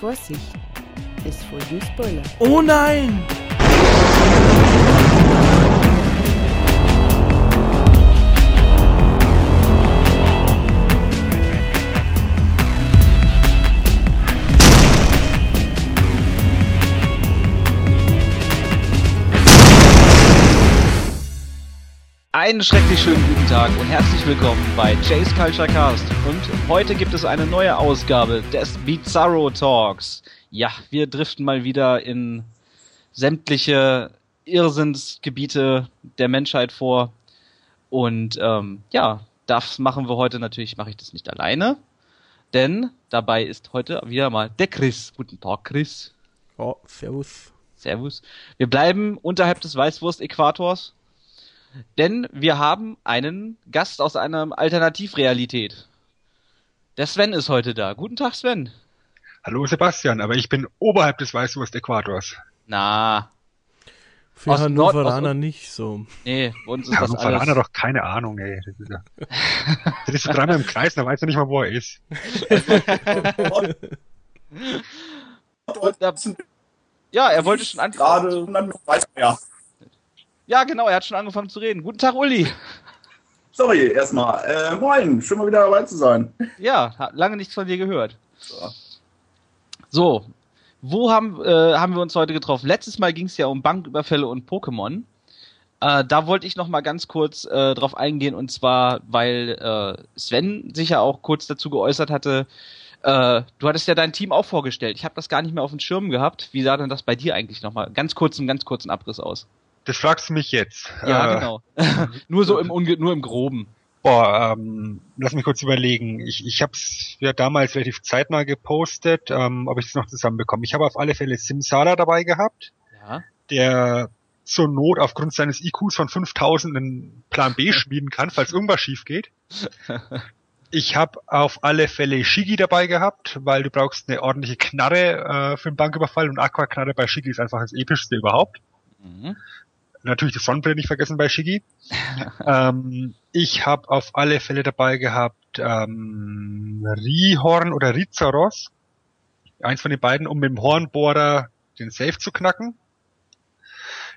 Vorsicht, es folgen Spoiler. Oh nein! Einen schrecklich schönen guten Tag und herzlich willkommen bei Jay's Culture Cast. Und heute gibt es eine neue Ausgabe des Bizarro Talks. Ja, wir driften mal wieder in sämtliche Irrsinnsgebiete der Menschheit vor. Und ähm, ja, das machen wir heute natürlich, mache ich das nicht alleine. Denn dabei ist heute wieder mal der Chris. Guten Tag, Chris. Oh, servus. Servus. Wir bleiben unterhalb des Weißwurst-Äquators. Denn wir haben einen Gast aus einer Alternativrealität. Der Sven ist heute da. Guten Tag, Sven. Hallo Sebastian, aber ich bin oberhalb des Weißwurst-Äquators. Na, Für Aus Nord- Hannoveraner aus- nicht so. nee, bei uns ist das Hannoveraner alles. doch keine Ahnung, ey. Das ist ja. Der ist so dreimal im Kreis, da weiß er nicht mal, wo er ist. Und da, ja, er wollte schon an. gerade weiter. Ja. Ja, genau, er hat schon angefangen zu reden. Guten Tag, Uli. Sorry, erstmal. Äh, moin, schön mal wieder dabei zu sein. Ja, lange nichts von dir gehört. So. So, wo haben, äh, haben wir uns heute getroffen? Letztes Mal ging es ja um Banküberfälle und Pokémon. Äh, da wollte ich noch mal ganz kurz äh, drauf eingehen und zwar, weil äh, Sven sich ja auch kurz dazu geäußert hatte. Äh, du hattest ja dein Team auch vorgestellt. Ich habe das gar nicht mehr auf dem Schirm gehabt. Wie sah denn das bei dir eigentlich noch mal ganz kurz, einen ganz kurzen Abriss aus? Das fragst du mich jetzt. Ja, Äh, genau. nur so im Unge nur im Groben. Boah, ähm, lass mich kurz überlegen. Ich, ich habe es ja damals relativ zeitnah gepostet, ähm, ob ich es noch zusammenbekomme. Ich habe auf alle Fälle Simsara dabei gehabt, Ja. der zur Not aufgrund seines IQs von 5000 einen Plan B schmieden kann, falls irgendwas schief geht. Ich habe auf alle Fälle Shigi dabei gehabt, weil du brauchst eine ordentliche Knarre äh, für einen Banküberfall und Aqua-Knarre bei Shigi ist einfach das epischste überhaupt. Mhm. Natürlich die Sonnenbrille nicht vergessen bei Shigi. ähm, ich habe auf alle Fälle dabei gehabt ähm, Rihorn oder Rizaros. Eins von den beiden, um mit dem Hornbohrer den Safe zu knacken.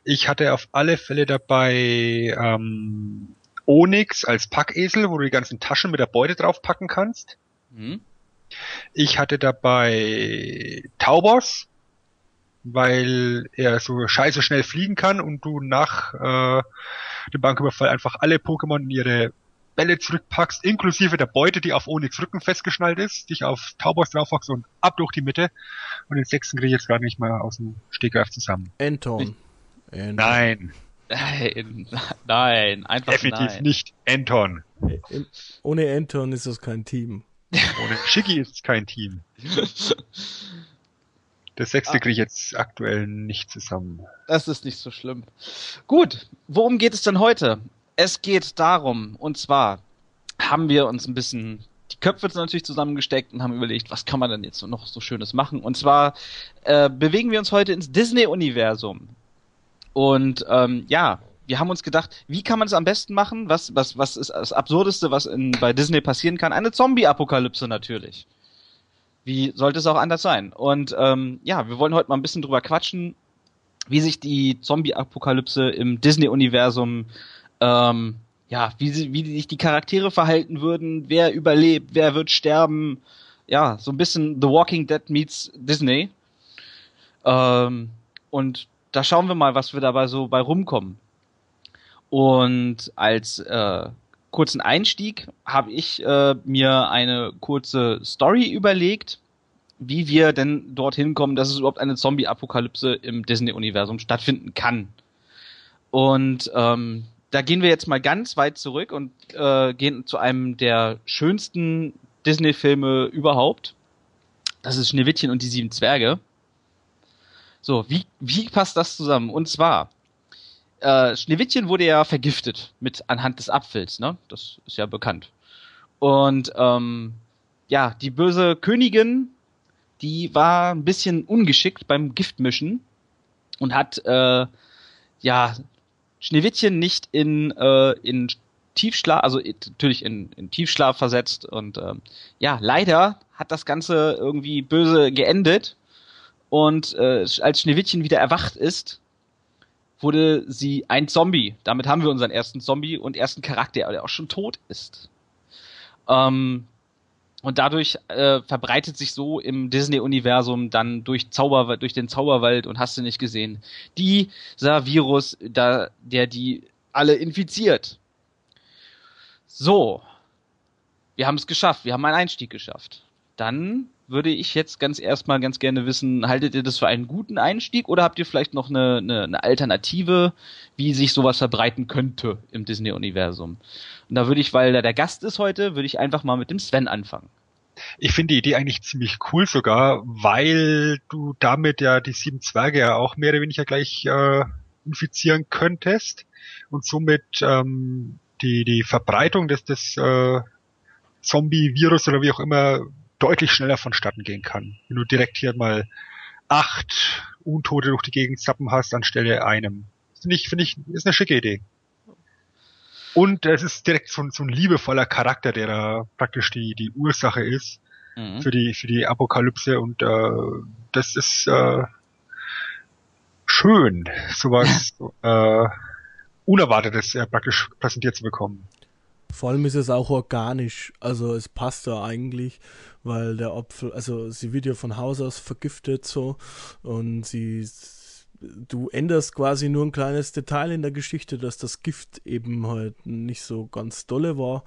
Ich hatte auf alle Fälle dabei ähm, Onyx als Packesel, wo du die ganzen Taschen mit der Beute draufpacken kannst. Mhm. Ich hatte dabei Taubos, weil er so scheiße schnell fliegen kann und du nach äh, dem Banküberfall einfach alle Pokémon in ihre Bälle zurückpackst, inklusive der Beute, die auf Onyx Rücken festgeschnallt ist, dich auf Taubos draufwachst und ab durch die Mitte. Und den sechsten kriege ich jetzt gerade nicht mal aus dem Stegreif zusammen. Anton. Anton. Nein, Nein, nein, einfach definitiv nein. nicht Anton. Ohne Anton ist das kein Team. Ohne Shiggy ist es kein Team. Das sechste kriege ich jetzt aktuell nicht zusammen. Das ist nicht so schlimm. Gut, worum geht es denn heute? Es geht darum, und zwar haben wir uns ein bisschen die Köpfe natürlich zusammengesteckt und haben überlegt, was kann man denn jetzt noch so Schönes machen? Und zwar äh, bewegen wir uns heute ins Disney-Universum. Und ähm, ja, wir haben uns gedacht, wie kann man es am besten machen? Was, was, was ist das Absurdeste, was in, bei Disney passieren kann? Eine Zombie-Apokalypse natürlich. Wie sollte es auch anders sein? Und ähm, ja, wir wollen heute mal ein bisschen drüber quatschen, wie sich die Zombie-Apokalypse im Disney-Universum, ähm, ja, wie, sie, wie sich die Charaktere verhalten würden, wer überlebt, wer wird sterben, ja, so ein bisschen The Walking Dead meets Disney. Ähm, und da schauen wir mal, was wir dabei so bei rumkommen. Und als äh, kurzen Einstieg habe ich äh, mir eine kurze Story überlegt, wie wir denn dorthin kommen, dass es überhaupt eine Zombie-Apokalypse im Disney-Universum stattfinden kann. Und ähm, da gehen wir jetzt mal ganz weit zurück und äh, gehen zu einem der schönsten Disney-Filme überhaupt. Das ist Schneewittchen und die sieben Zwerge. So, wie, wie passt das zusammen? Und zwar, äh, Schneewittchen wurde ja vergiftet mit anhand des Apfels, ne? Das ist ja bekannt. Und ähm, ja, die böse Königin, die war ein bisschen ungeschickt beim Giftmischen und hat äh, ja Schneewittchen nicht in, äh, in Tiefschlaf, also natürlich in, in Tiefschlaf versetzt und ähm, ja, leider hat das Ganze irgendwie böse geendet und äh, als Schneewittchen wieder erwacht ist, wurde sie ein Zombie. Damit haben wir unseren ersten Zombie und ersten Charakter, der auch schon tot ist. Ähm, und dadurch äh, verbreitet sich so im Disney-Universum dann durch Zauber, durch den Zauberwald und hast du nicht gesehen, dieser Virus, da, der die alle infiziert. So, wir haben es geschafft, wir haben einen Einstieg geschafft. Dann würde ich jetzt ganz erstmal ganz gerne wissen, haltet ihr das für einen guten Einstieg oder habt ihr vielleicht noch eine, eine, eine Alternative, wie sich sowas verbreiten könnte im Disney-Universum? Und da würde ich, weil da der Gast ist heute, würde ich einfach mal mit dem Sven anfangen. Ich finde die Idee eigentlich ziemlich cool sogar, weil du damit ja die sieben Zwerge ja auch mehr oder weniger gleich äh, infizieren könntest und somit ähm, die, die Verbreitung des, des äh, Zombie-Virus oder wie auch immer deutlich schneller vonstatten gehen kann. Wenn du direkt hier mal acht Untote durch die Gegend zappen hast, anstelle einem. Finde ich, finde ich, ist eine schicke Idee. Und es ist direkt so, ein- so ein liebevoller Charakter, der da praktisch die, die Ursache ist Mhm. für die, für die Apokalypse und äh, das ist äh, schön, sowas äh, Unerwartetes äh, praktisch präsentiert zu bekommen. Vor allem ist es auch organisch, also es passt da eigentlich, weil der Apfel, also sie wird ja von Haus aus vergiftet so und sie, du änderst quasi nur ein kleines Detail in der Geschichte, dass das Gift eben halt nicht so ganz dolle war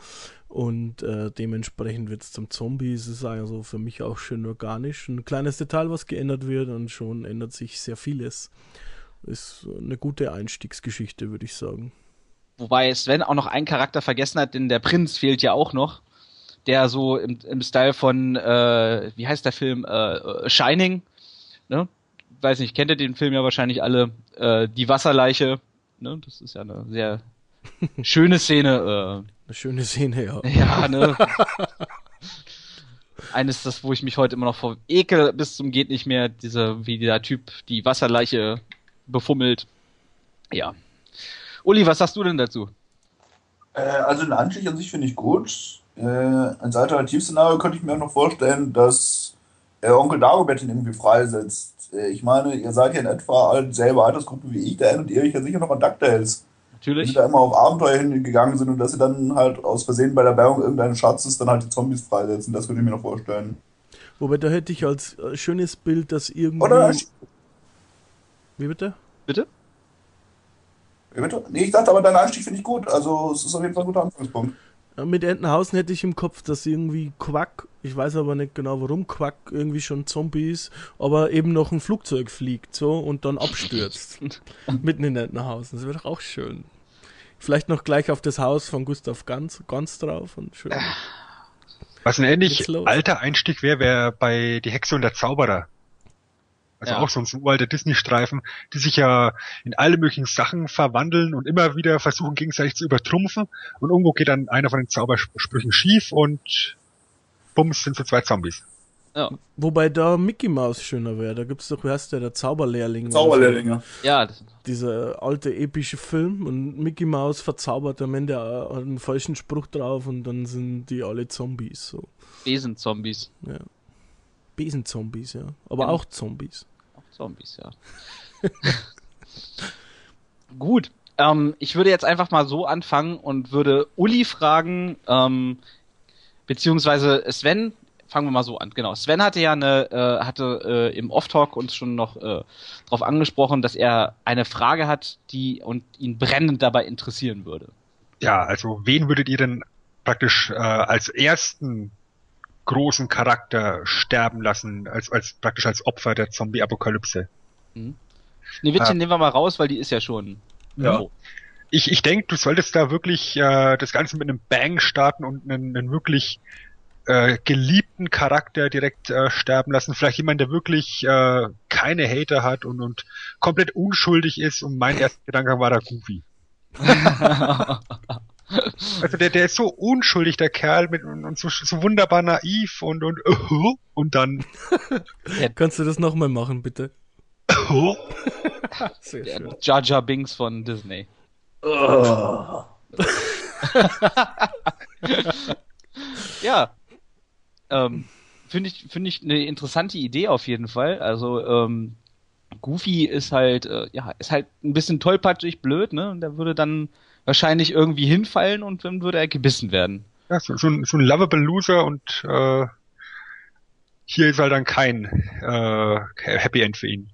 und äh, dementsprechend wird es zum Zombie. Es ist also für mich auch schön organisch, ein kleines Detail, was geändert wird und schon ändert sich sehr vieles. Ist eine gute Einstiegsgeschichte, würde ich sagen. Wobei Sven auch noch einen Charakter vergessen hat, denn der Prinz fehlt ja auch noch. Der so im, im Style von, äh, wie heißt der Film? Äh, äh, Shining. Ne? Weiß nicht, kennt ihr den Film ja wahrscheinlich alle. Äh, die Wasserleiche. Ne? Das ist ja eine sehr schöne Szene. Eine schöne Szene, ja. Äh, ja, ne? Eines, das, wo ich mich heute immer noch vor ekel bis zum geht nicht mehr, dieser, wie der Typ die Wasserleiche befummelt. Ja. Uli, was sagst du denn dazu? Äh, also den Anstieg an sich finde ich gut. Äh, als Alternativszenario könnte ich mir auch noch vorstellen, dass äh, Onkel Dagobert ihn irgendwie freisetzt. Äh, ich meine, ihr seid ja in etwa all selbe Altersgruppe wie ich, da erinnert ihr euch ja sicher noch an DuckTales. Natürlich. sie da immer auf Abenteuer hingegangen sind und dass sie dann halt aus Versehen bei der Bergung irgendeines Schatzes dann halt die Zombies freisetzen. Das könnte ich mir noch vorstellen. Wobei da hätte ich als äh, schönes Bild, dass irgendwie. Oder? Wie bitte? Bitte? Bitte? Nee, ich dachte aber, dein Einstieg finde ich gut. Also es ist auf jeden Fall ein guter Anfangspunkt. Ja, Mit Entenhausen hätte ich im Kopf, dass irgendwie Quack, ich weiß aber nicht genau warum Quack irgendwie schon Zombie ist, aber eben noch ein Flugzeug fliegt so und dann abstürzt. Mitten in Entenhausen. Das wäre doch auch schön. Vielleicht noch gleich auf das Haus von Gustav Ganz, Ganz drauf und schön. Was ein ähnlich alter Einstieg wäre, wäre bei Die Hexe und der Zauberer. Also Ja. auch so ein so uralter Disney-Streifen, die sich ja in alle möglichen Sachen verwandeln und immer wieder versuchen gegenseitig zu übertrumpfen und irgendwo geht dann einer von den Zaubersprüchen schief und bums sind so zwei Zombies. Ja. Wobei da Mickey Mouse schöner wäre. Da gibt es doch, wie heißt der, der Zauberlehrling. oder Zauberlehrlinge. Ja, das- So. Dieser alte epische Film und Mickey Mouse verzaubert am Ende einen falschen Spruch drauf und dann sind die alle Zombies. So. Besenzombies. Ja. Besenzombies, ja. Aber Genau. auch Zombies. Auch Zombies, ja. Gut. Ähm, ich würde jetzt einfach mal so anfangen und würde Uli fragen, ähm, beziehungsweise Sven, fangen wir mal so an. Genau. Sven hatte ja eine, äh, hatte äh, im Off-Talk uns schon noch äh, darauf angesprochen, dass er eine Frage hat, die und ihn brennend dabei interessieren würde. Ja, also wen würdet ihr denn praktisch äh, als ersten großen Charakter sterben lassen, als, als praktisch als Opfer der Zombie-Apokalypse? Schneewittchen Ah. nehmen wir mal raus, weil die ist ja schon. Ja. So. Ich, ich denke, du solltest da wirklich äh, das Ganze mit einem Bang starten und einen, einen wirklich äh, geliebten Charakter direkt äh, sterben lassen. Vielleicht jemand, der wirklich äh, keine Hater hat und, und komplett unschuldig ist. Und mein erster Gedanke war da Goofy. Also der, der ist so unschuldig, der Kerl, mit, und, so, so wunderbar naiv und und und dann Kannst du das nochmal machen, bitte? Sehr Der schön. Jar Jar Binks von Disney. Oh. ja. Ähm, Finde ich, finde ich eine interessante Idee auf jeden Fall. Also, ähm, Goofy ist halt, äh, ja, ist halt ein bisschen tollpatschig blöd, ne? Und der würde dann wahrscheinlich irgendwie hinfallen und dann würde er gebissen werden. Ja, so, so, ein, so ein lovable Loser und äh, hier ist halt dann kein äh, Happy End für ihn.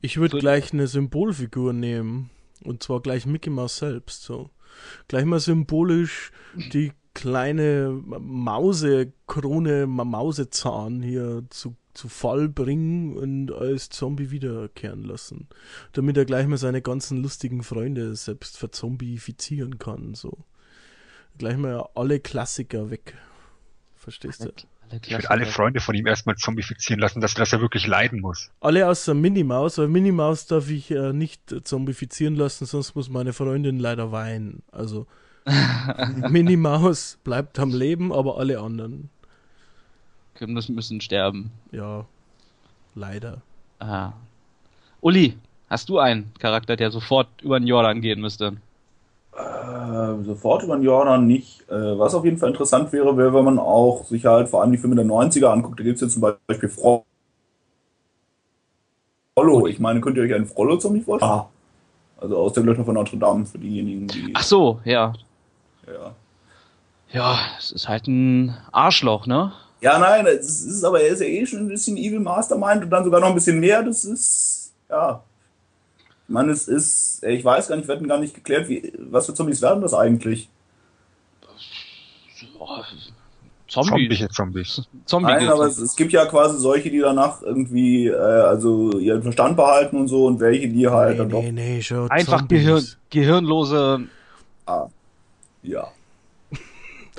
Ich würde gleich eine Symbolfigur nehmen. Und zwar gleich Mickey Mouse selbst. So. Gleich mal symbolisch die kleine Mausekrone, Mausezahn hier zu, zu Fall bringen und als Zombie wiederkehren lassen. Damit er gleich mal seine ganzen lustigen Freunde selbst verzombifizieren kann. So. Gleich mal alle Klassiker weg. Verstehst du? Ich würde alle Freunde von ihm erstmal zombifizieren lassen, dass, dass er wirklich leiden muss. Alle außer Minnie Maus, weil Minnie Maus darf ich äh, nicht zombifizieren lassen, sonst muss meine Freundin leider weinen. Also Minnie Maus bleibt am Leben, aber alle anderen. Müssen, müssen sterben. Ja, leider. Ah. Uli, hast du einen Charakter, der sofort über den Jordan gehen müsste? Äh, sofort über den Jordan nicht. Äh, was auf jeden Fall interessant wäre, wäre, wenn man auch sich halt vor allem die Filme der 90er anguckt. Da gibt es ja zum Beispiel Frollo. Ich meine, könnt ihr euch einen Frollo ziemlich vorstellen? Ah. Also aus der Glöckner von Notre Dame für diejenigen, die. Ach so, ja. Ja. Ja, es ist halt ein Arschloch, ne? Ja, nein, es ist aber, er ist ja eh schon ein bisschen Evil Mastermind und dann sogar noch ein bisschen mehr. Das ist, ja. Ich meine, es ist, ich weiß gar nicht, wir hatten gar nicht geklärt, wie, was für Zombies werden das eigentlich? Oh, Zombies. Zombies. Zombie Nein, aber es, es, gibt ja quasi solche, die danach irgendwie, äh, also ihren Verstand behalten und so und welche, die halt nee, dann nee, doch. Nee, einfach Gehirn, gehirnlose. Ah. Ja.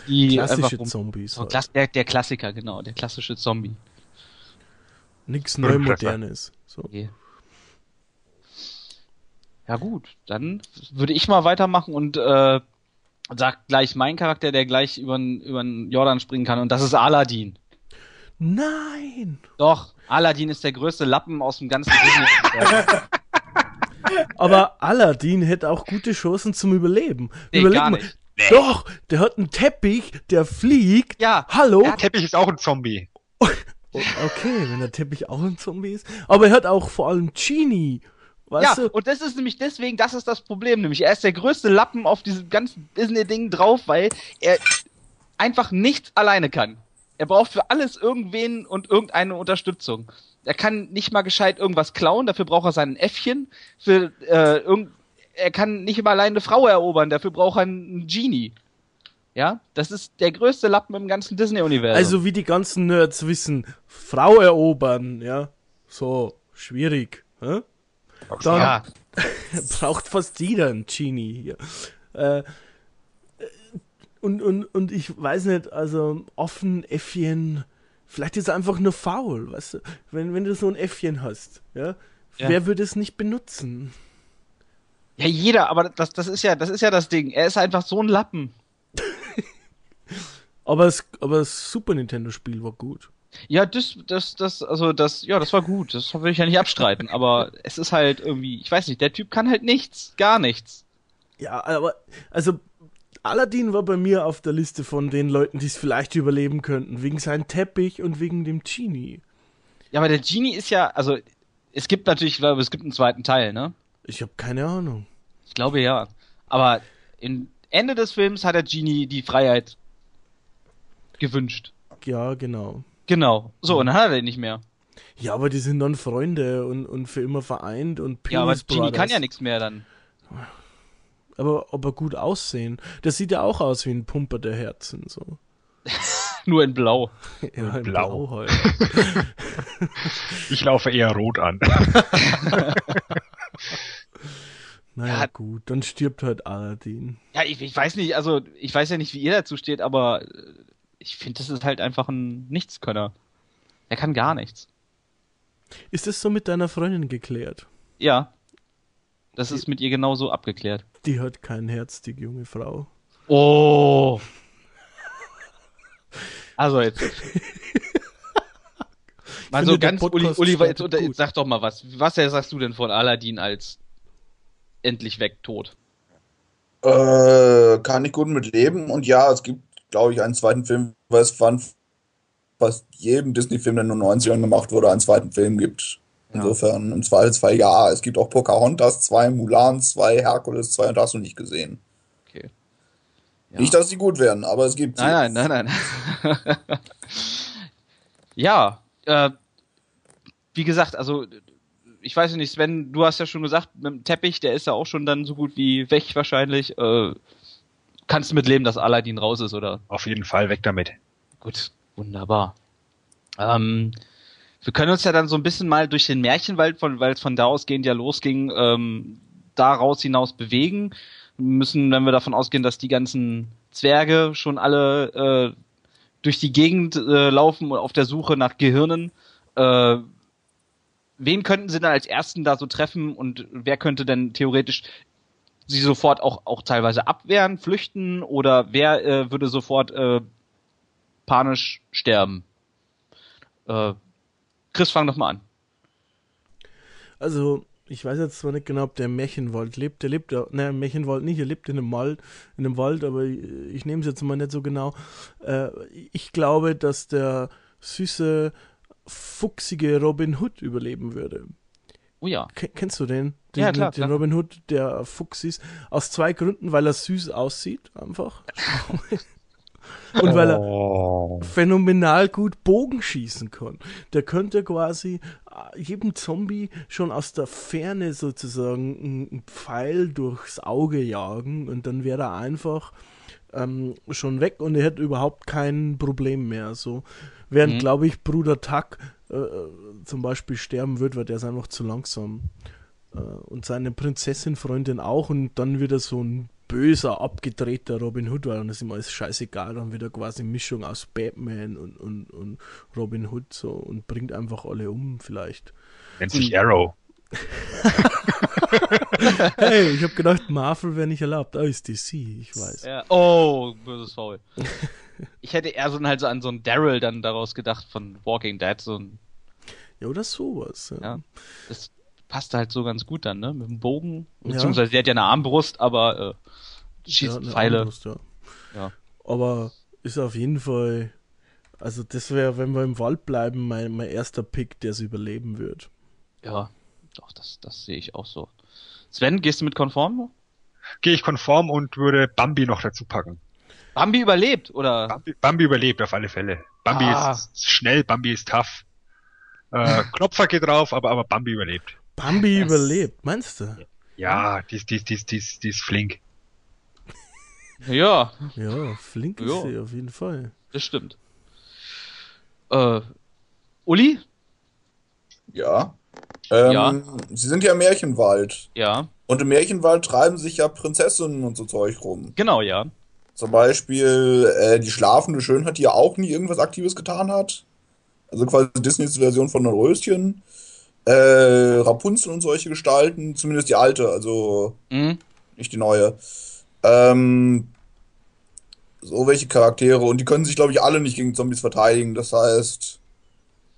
Die Klassische Zombies. So, halt. Der, der Klassiker, genau, der klassische Zombie. Nichts Neumodernes. So. Okay. Ja gut, dann würde ich mal weitermachen und äh, sag gleich meinen Charakter, der gleich über den Jordan springen kann und das ist Aladdin. Nein! Doch, Aladdin ist der größte Lappen aus dem ganzen Disney. Aber Aladdin hätte auch gute Chancen zum Überleben. Nee, Überleg gar mal. Nicht. Doch, der hat einen Teppich, der fliegt. Ja, Hallo? er hat- Teppich ist auch ein Zombie. Okay, wenn der Teppich auch ein Zombie ist. Aber er hat auch vor allem Genie. Weißt ja, du? und das ist nämlich deswegen, das ist das Problem, nämlich er ist der größte Lappen auf diesem ganzen Disney-Ding drauf, weil er einfach nichts alleine kann. Er braucht für alles irgendwen und irgendeine Unterstützung. Er kann nicht mal gescheit irgendwas klauen, dafür braucht er sein Äffchen. Für, äh, irgend, er kann nicht mal alleine eine Frau erobern, dafür braucht er einen Genie. Ja, das ist der größte Lappen im ganzen Disney-Universum. Also wie die ganzen Nerds wissen, Frau erobern, ja, so, schwierig. Hä? Dann ja, braucht fast jeder einen Genie hier. Äh, und, und, und ich weiß nicht, also offen, Äffchen, vielleicht ist er einfach nur faul, weißt du? Wenn, wenn du so ein Äffchen hast, ja, Ja. wer würde es nicht benutzen? Ja, jeder, aber das, das ist ja, das ist ja das Ding. Er ist einfach so ein Lappen. Aber das, aber das Super Nintendo-Spiel war gut. Ja, das, das, das, also das, ja, das war gut. Das will ich ja nicht abstreiten. aber es ist halt irgendwie, ich weiß nicht, der Typ kann halt nichts, gar nichts. Ja, aber, also, Aladdin war bei mir auf der Liste von den Leuten, die es vielleicht überleben könnten, wegen seinem Teppich und wegen dem Genie. Ja, aber der Genie ist ja, also es gibt natürlich, ich glaube, es gibt einen zweiten Teil, ne? Ich habe keine Ahnung. Ich glaube ja. Aber im Ende des Films hat der Genie die Freiheit gewünscht. Ja, genau. Genau. So, und dann hat er den nicht mehr. Ja, aber die sind dann Freunde und, und für immer vereint und Ja, aber Penis Genie kann Brothers. ja nichts mehr dann. Aber ob er gut aussehen? Das sieht ja auch aus wie ein Pumper der Herzen, so. Nur in Blau. Ja, in Blau. halt. Ich laufe eher rot an. Naja, Ja. gut, dann stirbt halt Aladdin. Ja, ich, ich weiß nicht, also ich weiß ja nicht, wie ihr dazu steht, aber äh, ich finde, das ist halt einfach ein Nichtskönner. Er kann gar nichts. Ist das so mit deiner Freundin geklärt? Ja. Das ist mit ihr genauso abgeklärt. Die hat kein Herz, die junge Frau. Oh. Also jetzt. Mal so finde, der ganz, Uli, Uli jetzt, unter, sag doch mal was. Was sagst du denn von Aladdin als endlich weg tot? Äh, kann ich gut mit leben. Und ja, es gibt, glaube ich, einen zweiten Film, weil es von fast jedem Disney-Film, der in den 90ern gemacht wurde, einen zweiten Film gibt. Insofern, im Zweifelsfall ja. Es gibt auch Pocahontas 2, Mulan 2, Herkules 2 und das hast du nicht gesehen. Okay. Ja. Nicht, dass sie gut werden, aber es gibt. Nein, nein, nein, nein. ja, äh, wie gesagt, also ich weiß nicht, Sven, du hast ja schon gesagt, mit dem Teppich, der ist ja auch schon dann so gut wie weg wahrscheinlich. Äh, kannst du mit leben, dass Aladdin raus ist, oder? Auf jeden Fall weg damit. Gut, wunderbar. Ähm, wir können uns ja dann so ein bisschen mal durch den Märchenwald, von, weil es von da ausgehend ja losging, ähm, daraus hinaus bewegen. Wir müssen, wenn wir davon ausgehen, dass die ganzen Zwerge schon alle äh, durch die Gegend äh, laufen und auf der Suche nach Gehirnen, äh, wen könnten sie dann als ersten da so treffen und wer könnte denn theoretisch sie sofort auch, auch teilweise abwehren, flüchten oder wer äh, würde sofort äh, panisch sterben? Äh, Chris, fang doch mal an. Also, ich weiß jetzt zwar nicht genau, ob der Märchenwald lebt. Der lebt ne, Märchenwald nicht, er lebt in einem Wald, in einem Wald, aber ich, ich nehme es jetzt mal nicht so genau. Äh, ich glaube, dass der süße, fuchsige Robin Hood überleben würde. Oh ja. Ke- Kennst du den? Den, Ja, klar, den klar. Robin Hood, der Fuchs ist. Aus zwei Gründen, weil er süß aussieht, einfach. Und weil er Oh. phänomenal gut Bogen schießen kann. Der könnte quasi äh, jedem Zombie schon aus der Ferne sozusagen einen- einen Pfeil durchs Auge jagen und dann wäre er einfach ähm, schon weg und er hätte überhaupt kein Problem mehr. So, während, Mhm. glaube ich, Bruder Tuck äh, zum Beispiel sterben wird, weil der ist einfach zu langsam. Äh, und seine Prinzessin-Freundin auch und dann wieder so ein böser, abgedrehter Robin Hood, weil dann ist ihm alles scheißegal, dann wieder quasi Mischung aus Batman und, und, und Robin Hood so und bringt einfach alle um vielleicht. Nennt sich Arrow. Hey, ich habe gedacht, Marvel wäre nicht erlaubt. Ah, ist DC, ich weiß. Ja. Oh, böses Faul. Ich hätte eher so halt so an so einen Daryl dann daraus gedacht von Walking Dead, so ein, Ja, oder sowas. Ja. ja. Das passt halt so ganz gut dann, ne? Mit dem Bogen. Ja. Beziehungsweise der hat ja eine Armbrust, aber äh, schießt Ja, eine Pfeile. Armbrust, ja. Ja. Aber ist auf jeden Fall, also das wäre, wenn wir im Wald bleiben, mein, mein erster Pick, der es überleben wird. Ja, doch, das, das sehe ich auch so. Sven, gehst du mit konform? Gehe ich konform und würde Bambi noch dazu packen. Bambi überlebt, oder? Bambi, Bambi überlebt auf alle Fälle. Bambi Ah. ist schnell, Bambi ist tough. Äh, Klopfer geht drauf, aber, aber Bambi überlebt. Bambi Yes. überlebt, meinst du? Ja, die ist, die ist, die ist, die ist, die ist flink. Ja, Ja, flink ist Ja. sie auf jeden Fall. das stimmt. Äh, Uli? Ja. Ähm, Ja. Sie sind ja im Märchenwald. Ja, Und im Märchenwald treiben sich ja Prinzessinnen und so Zeug rum. genau, ja. Zum Beispiel äh, die schlafende Schönheit, die ja auch nie irgendwas Aktives getan hat. Also quasi Disneys Version von Röschen. Äh, Rapunzel und solche Gestalten, zumindest die alte, also Mhm. nicht die neue. Ähm, so welche Charaktere und die können sich, glaube ich, alle nicht gegen Zombies verteidigen. Das heißt,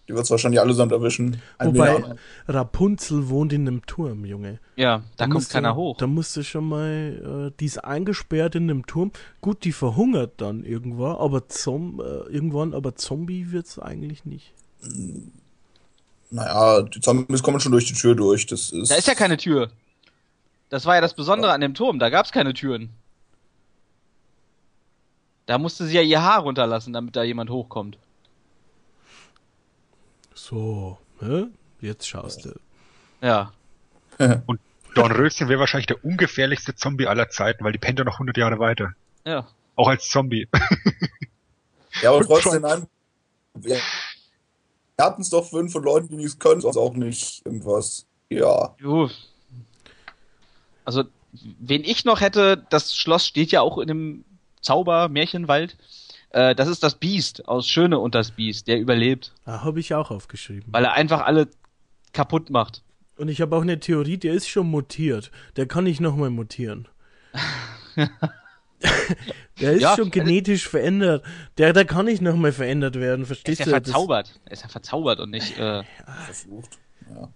die wird es wahrscheinlich allesamt erwischen. Ein Wobei wenig- Rapunzel wohnt in einem Turm, Junge. Ja, da kommt musst keiner du, hoch. Da musst du schon mal, äh, die ist eingesperrt in einem Turm. Gut, die verhungert dann irgendwann, aber Zom äh, irgendwann, aber Zombie wird's eigentlich nicht. Naja, die Zombies kommen schon durch die Tür durch. Das ist. Da ist ja keine Tür. Das war ja das Besondere an dem Turm, da gab's keine Türen. Da musste sie ja ihr Haar runterlassen, damit da jemand hochkommt. So, hä? Jetzt schaust du. Ja. Dornröschen wäre wahrscheinlich der ungefährlichste Zombie aller Zeiten, weil die pennt ja noch 100 Jahre weiter. Ja. Auch als Zombie. Ja, aber trotzdem, nein. Wir hatten es doch fünf von Leuten, die nichts können, sonst auch nicht irgendwas. Ja. Also, wen ich noch hätte, das Schloss steht ja auch in dem Zauber-Märchenwald. Äh, das ist das Biest aus Schöne und das Biest, der überlebt. Ah, habe ich auch aufgeschrieben. Weil er einfach alle kaputt macht. Und ich habe auch eine Theorie, der ist schon mutiert. Der kann nicht nochmal mutieren. der ist Ja, schon genetisch verändert. Der, der kann nicht nochmal verändert werden, Er ist verstehst ja du? Das- verzaubert. Er ist ja verzaubert und nicht. Äh, Verflucht. Ja.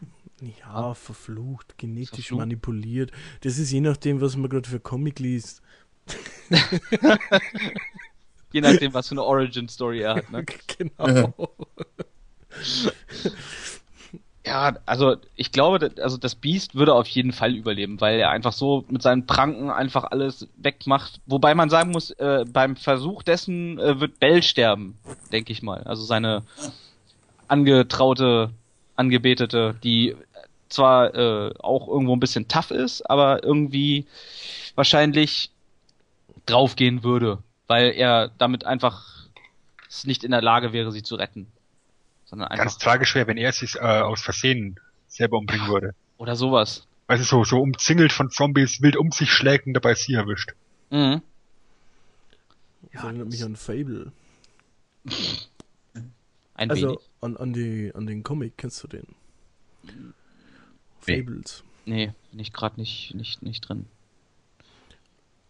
Ja, verflucht, genetisch Verflucht? manipuliert. Das ist je nachdem, was man gerade für Comic liest. Je nachdem, was für eine Origin-Story er hat, ne? genau. Ja, also ich glaube, also das Beast würde auf jeden Fall überleben, weil er einfach so mit seinen Pranken einfach alles wegmacht. Wobei man sagen muss, äh, beim Versuch dessen äh, wird Bell sterben, denke ich mal. Also seine angetraute, angebetete, die zwar äh, auch irgendwo ein bisschen tough ist, aber irgendwie wahrscheinlich draufgehen würde, weil er damit einfach nicht in der Lage wäre, sie zu retten. Sondern einfach Ganz tragisch wäre, wenn er sich äh, aus Versehen selber umbringen würde. oder sowas. Also so, so umzingelt von Zombies, wild um sich schlägt und dabei sie erwischt. Mhm. Das erinnert mich an Fable. Ein Also wenig. an, an, die, an den Comic, kennst du den? Nee. Fables. Nee, bin ich gerade nicht, nicht, nicht drin.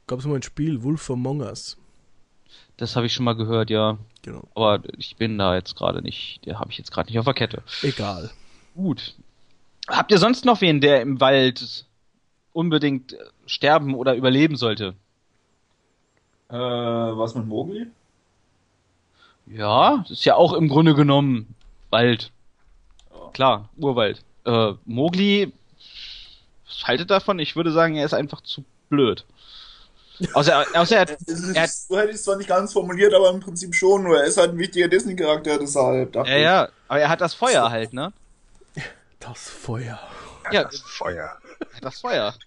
Gab es mal ein Spiel, Wolf Among Us. Das habe ich schon mal gehört, ja. Genau. Aber ich bin da jetzt gerade nicht, der habe ich jetzt gerade nicht auf der Kette. Egal. Gut. Habt ihr sonst noch wen, der im Wald unbedingt sterben oder überleben sollte? Äh, was mit Mowgli? Ja, das ist ja auch im Grunde genommen Wald. Klar, Urwald. Äh, Mowgli, was haltet davon? Ich würde sagen, er ist einfach zu blöd. Außer, außer er hat, ist, Er hat- so hätte ich es zwar nicht ganz formuliert, aber im Prinzip schon. Nur er ist halt ein wichtiger Disney-Charakter, deshalb ja, ja, aber er hat das Feuer halt, ne? Das Feuer. Ja, Das Feuer. er das Feuer.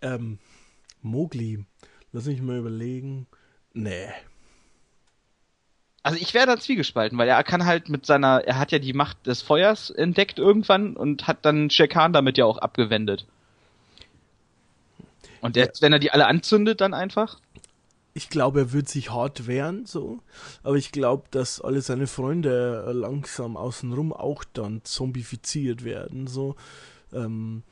Ähm, Mowgli. Lass mich mal überlegen. Nee. Also ich wäre da zwiegespalten, weil er kann halt mit seiner, er hat ja die Macht des Feuers entdeckt irgendwann und hat dann Shekan damit ja auch abgewendet. Und jetzt, wenn er die alle anzündet, dann einfach? Ich glaube, er wird sich hart wehren, so. Aber ich glaube, dass alle seine Freunde äh, langsam außenrum auch dann zombifiziert werden, so. Ähm,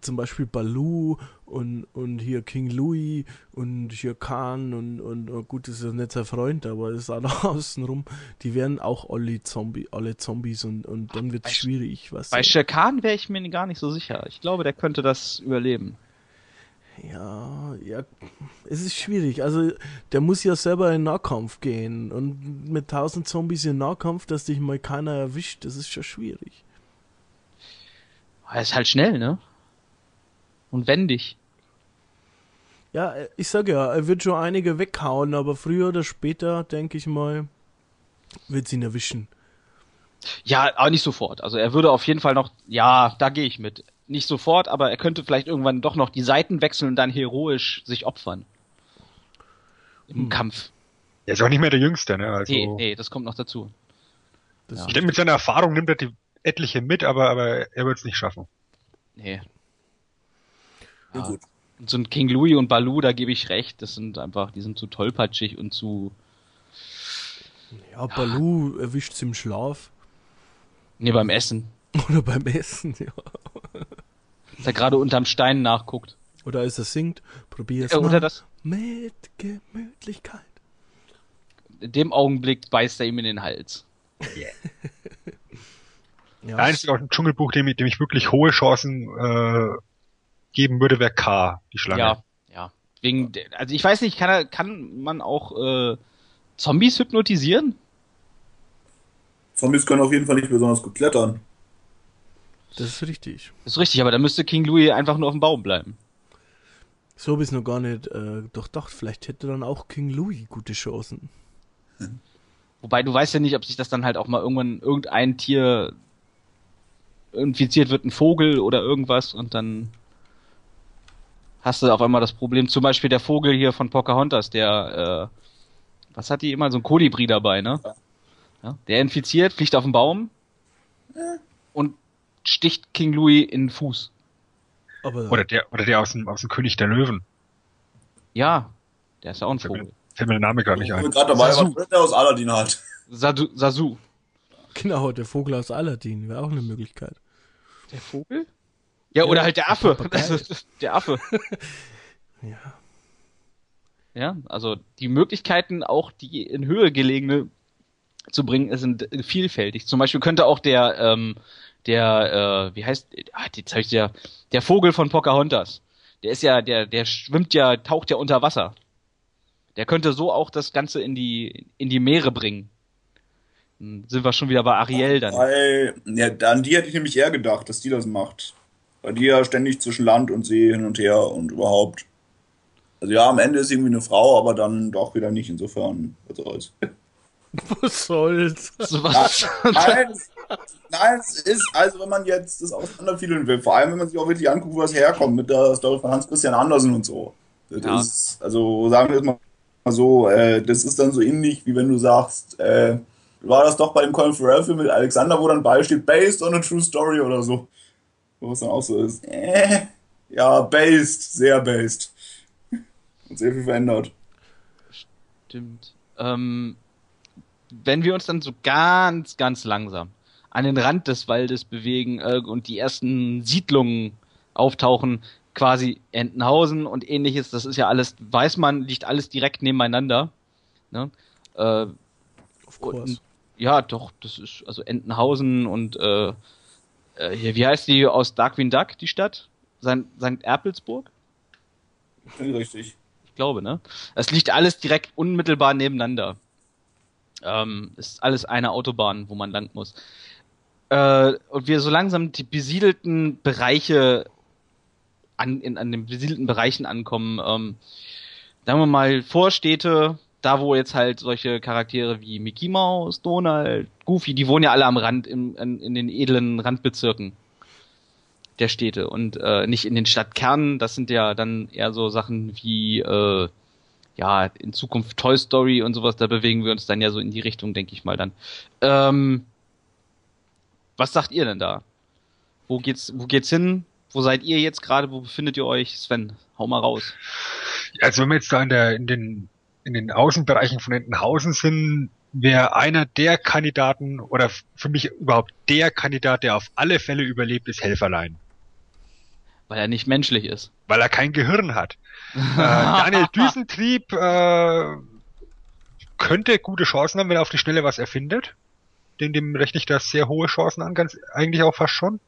zum Beispiel Baloo und, und hier King Louis und hier Khan und, und, und gut, das ist nicht sein Freund, aber das ist auch noch außenrum. Die werden auch alle Zombie, alle Zombies und, und dann wird es schwierig, was Bei Shekan wäre ich mir gar nicht so sicher. Ich glaube, der könnte das überleben. Ja, ja, es ist schwierig. Also, der muss ja selber in Nahkampf gehen. Und mit tausend Zombies in Nahkampf, dass dich mal keiner erwischt, das ist schon schwierig. Er ist halt schnell, ne? Und wendig. Ja, ich sag ja, er wird schon einige weghauen, aber früher oder später, denke ich mal, wird sie ihn erwischen. Ja, aber nicht sofort. Also er würde auf jeden Fall noch, ja, da gehe ich mit. Nicht sofort, aber er könnte vielleicht irgendwann doch noch die Seiten wechseln und dann heroisch sich opfern. Im Hm. Kampf. Er ist auch nicht mehr der Jüngste, ne? Also, Nee, nee, das kommt noch dazu. Das Ja. ich denke, mit seiner Erfahrung nimmt er die etliche mit, aber, aber er wird es nicht schaffen. Nee. Ja, gut. Und so ein King Louis und Baloo, da gebe ich recht, das sind einfach, die sind zu tollpatschig und zu, ja, Baloo erwischt im Schlaf. nee, beim Essen. Oder beim Essen, ja. Dass er gerade unterm Stein nachguckt. Oder als er singt, probier's Äh, oder mal das, mit Gemütlichkeit. in dem Augenblick beißt er ihm in den Hals. Ja, Der einzige aus dem Dschungelbuch, dem, ich- dem ich wirklich hohe Chancen äh, geben würde, wäre K, die Schlange. Ja, ja. Wegen, also ich weiß nicht, kann, er, kann man auch äh, Zombies hypnotisieren? Zombies können auf jeden Fall nicht besonders gut klettern. Das ist richtig. Das ist richtig, aber da müsste King Louis einfach nur auf dem Baum bleiben. So habe ich noch gar nicht äh, durchdacht. Vielleicht hätte dann auch King Louis gute Chancen. Wobei du weißt ja nicht, ob sich das dann halt auch mal irgendwann irgendein Tier infiziert wird, ein Vogel oder irgendwas und dann hast du auf einmal das Problem. Zum Beispiel der Vogel hier von Pocahontas, der, äh, was hat die immer? So ein Kolibri dabei, ne? Ja, der infiziert, fliegt auf den Baum und sticht King Louis in den Fuß. Aber Oder der, oder der aus dem, aus dem König der Löwen. Ja, der ist ja auch ein Vogel. fällt mir der Name gerade nicht Ich ein. bin gerade dabei, Sasu. was der aus Aladdin hat. Sadu, Sasu. genau, der Vogel aus Aladdin wäre auch eine Möglichkeit. Der Vogel? Ja, oder Ja, halt der Affe. Ist der Affe. Ja. Ja, also die Möglichkeiten, auch die in Höhe gelegene zu bringen, sind vielfältig. Zum Beispiel könnte auch der, ähm, der, äh, wie heißt, ah, jetzt hab ich der, der Vogel von Pocahontas. Der ist ja, der, der schwimmt ja, taucht ja unter Wasser. Der könnte so auch das Ganze in die, in die Meere bringen. Dann sind wir schon wieder bei Ariel dann. Weil, ja, an die hätte ich nämlich eher gedacht, dass die das macht. Weil die ja ständig zwischen Land und See hin und her und überhaupt. Also ja, am Ende ist irgendwie eine Frau, aber dann doch wieder nicht. Insofern, was soll's. Was soll's? So was. Nein, es- nein, es ist, also wenn man jetzt das auseinanderfiedeln will, vor allem wenn man sich auch wirklich anguckt, wo das herkommt, mit der Story von Hans Christian Andersen und so. Das Ja. ist, also sagen wir es mal so, äh, das ist dann so ähnlich, wie wenn du sagst, äh, war das doch bei dem Colin Farrell Film mit Alexander, wo dann beisteht, based on a true story oder so. Wo es dann auch so ist. Äh, ja, based, sehr based. Und sehr viel verändert. Stimmt. Ähm, wenn wir uns dann so ganz, ganz langsam an den Rand des Waldes bewegen äh, und die ersten Siedlungen auftauchen, quasi Entenhausen und ähnliches, das ist ja alles, weiß man, liegt alles direkt nebeneinander. Ne? Äh, Of course. und, ja, doch, das ist also Entenhausen und äh, äh, hier, wie heißt die aus Darkwing Duck, die Stadt? St. St. Erpelsburg? Richtig. Ich glaube, ne? Es liegt alles direkt unmittelbar nebeneinander. Ähm, ist alles eine Autobahn, wo man lang muss. Äh, und wir so langsam die besiedelten Bereiche an, in, an den besiedelten Bereichen ankommen. Ähm, sagen wir mal Vorstädte, da wo jetzt halt solche Charaktere wie Mickey Mouse, Donald, Goofy, die wohnen ja alle am Rand, im, in, in den edlen Randbezirken der Städte und äh, nicht in den Stadtkernen. Das sind ja dann eher so Sachen wie äh, ja in Zukunft Toy Story und sowas. Da bewegen wir uns dann ja so in die Richtung, denke ich mal dann. Ähm, was sagt ihr denn da? Wo geht's? Wo geht's hin? Wo seid ihr jetzt gerade? Wo befindet ihr euch? Sven, hau mal raus. Also wenn wir jetzt da in, der, in, den, in den Außenbereichen von Entenhausen sind, wäre einer der Kandidaten oder für mich überhaupt der Kandidat, der auf alle Fälle überlebt, ist Helferlein. Weil er nicht menschlich ist. Weil er kein Gehirn hat. Äh, Daniel Düsentrieb äh, könnte gute Chancen haben, wenn er auf die Schnelle was erfindet. Dem, dem rechne ich da sehr hohe Chancen an, ganz eigentlich auch fast schon.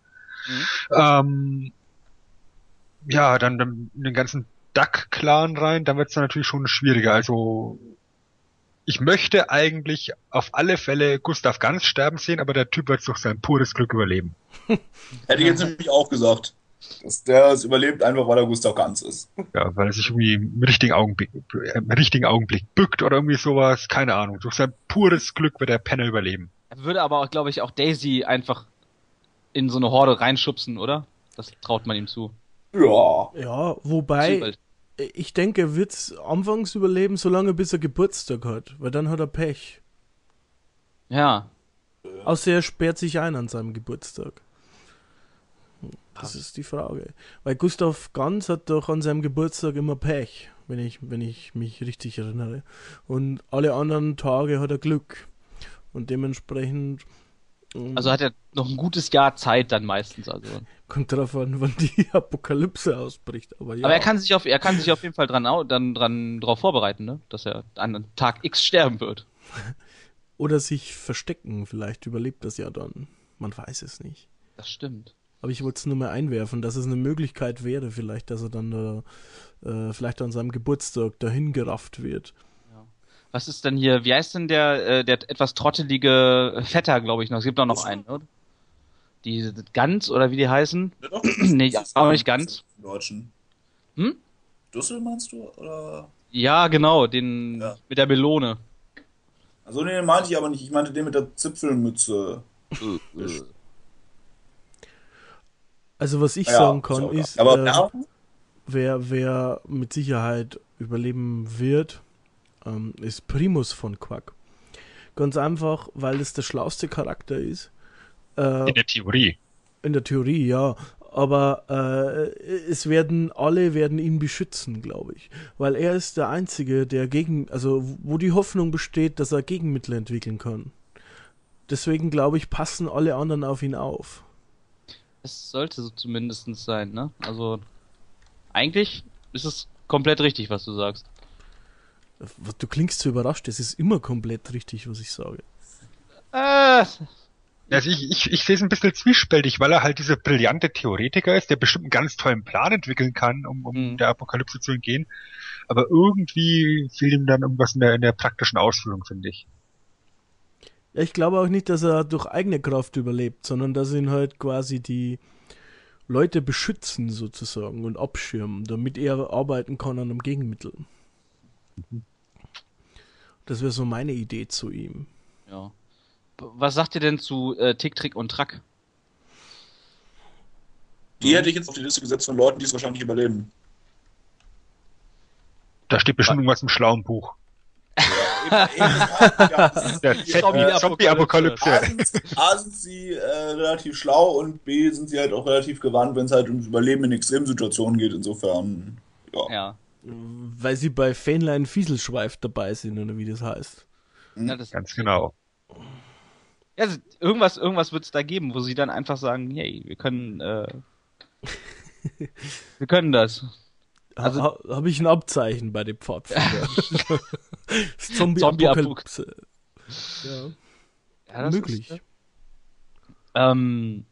Mhm. Ähm, ja, dann, dann in den ganzen Duck-Clan rein, dann wird es natürlich schon schwieriger. Also ich möchte eigentlich auf alle Fälle Gustav Ganz sterben sehen, aber der Typ wird durch sein pures Glück überleben. Hätte ich jetzt nämlich auch gesagt. Dass der es überlebt, einfach weil er Gustav Ganz ist. Ja, weil er sich irgendwie im richtigen Augenblick, äh, im richtigen Augenblick bückt oder irgendwie sowas, keine Ahnung. Durch sein pures Glück wird der Penner überleben. Er würde aber auch, glaube ich, auch Daisy einfach in so eine Horde reinschubsen, oder? Das traut man ihm zu. Ja. Ja, wobei, ich denke, er wird anfangs überleben, solange bis er Geburtstag hat, weil dann hat er Pech. Ja. Außer er sperrt sich ein an seinem Geburtstag. Das ist die Frage. Weil Gustav Ganz hat doch an seinem Geburtstag immer Pech, wenn ich, wenn ich mich richtig erinnere. Und alle anderen Tage hat er Glück. Und dementsprechend ähm, Also hat er noch ein gutes Jahr Zeit dann meistens. Also. kommt darauf an, wann die Apokalypse ausbricht. Aber ja. Aber er kann sich auf, er kann sich auf jeden Fall dran, dann dran drauf vorbereiten, ne? Dass er an Tag X sterben wird. Oder sich verstecken, vielleicht überlebt das ja dann. Man weiß es nicht. Das stimmt. Aber ich wollte es nur mal einwerfen, dass es eine Möglichkeit wäre, vielleicht, dass er dann äh, äh, vielleicht an seinem Geburtstag dahin gerafft wird. Was ist denn hier, wie heißt denn der, äh, der etwas trottelige Vetter, glaube ich noch? Es gibt doch noch einen, oder? Die Gans oder wie die heißen? Ja, doch, Nee, auch nicht ganz. im Deutschen. Hm? Düssel meinst du? Oder? Ja, genau, den Ja. mit der Melone. Also den meinte ich aber nicht. Ich meinte den mit der Zipfelmütze. Also was ich Ja, sagen kann, auch ist. Aber äh, ja, wer, wer mit Sicherheit überleben wird, ähm, ist Primus von Quack. Ganz einfach, weil es der schlauste Charakter ist. Äh, In der Theorie. In der Theorie, ja. Aber äh, es werden, alle werden ihn beschützen, glaube ich. Weil er ist der Einzige, der gegen, also wo die Hoffnung besteht, dass er Gegenmittel entwickeln kann. Deswegen glaube ich, passen alle anderen auf ihn auf. Es sollte so zumindest sein, ne? Also, eigentlich ist es komplett richtig, was du sagst. Du klingst so überrascht, es ist immer komplett richtig, was ich sage. Äh, Also ich, ich, ich sehe es ein bisschen zwiespältig, weil er halt dieser brillante Theoretiker ist, der bestimmt einen ganz tollen Plan entwickeln kann, um, um Mhm. der Apokalypse zu entgehen. Aber irgendwie fehlt ihm dann irgendwas in der, in der praktischen Ausführung, finde ich. Ja, ich glaube auch nicht, dass er durch eigene Kraft überlebt, sondern dass ihn halt quasi die Leute beschützen sozusagen und abschirmen, damit er arbeiten kann an einem Gegenmittel. Das wäre so meine Idee zu ihm. Ja. Was sagt ihr denn zu äh, Tick, Trick und Track? Die hätte ich jetzt auf die Liste gesetzt von Leuten, die es wahrscheinlich überleben. Da steht bestimmt irgendwas im schlauen Buch. Zombie-Apokalypse. A sind, A sind sie äh, relativ schlau und B sind sie halt auch relativ gewandt, wenn es halt ums Überleben in Extremsituationen geht. Insofern, ja. Ja. Weil sie bei Fähnlein Fieselschweif dabei sind, oder wie das heißt. ja das, Ganz genau. ja, also irgendwas, irgendwas wird es da geben, wo sie dann einfach sagen, hey, wir können, äh, wir können das. Also- ha, habe ich ein Abzeichen bei den Pfadfindern. Das Zombie- Zombie-Apokalypse. Ja, Ja, das möglich. Ist, äh, ähm,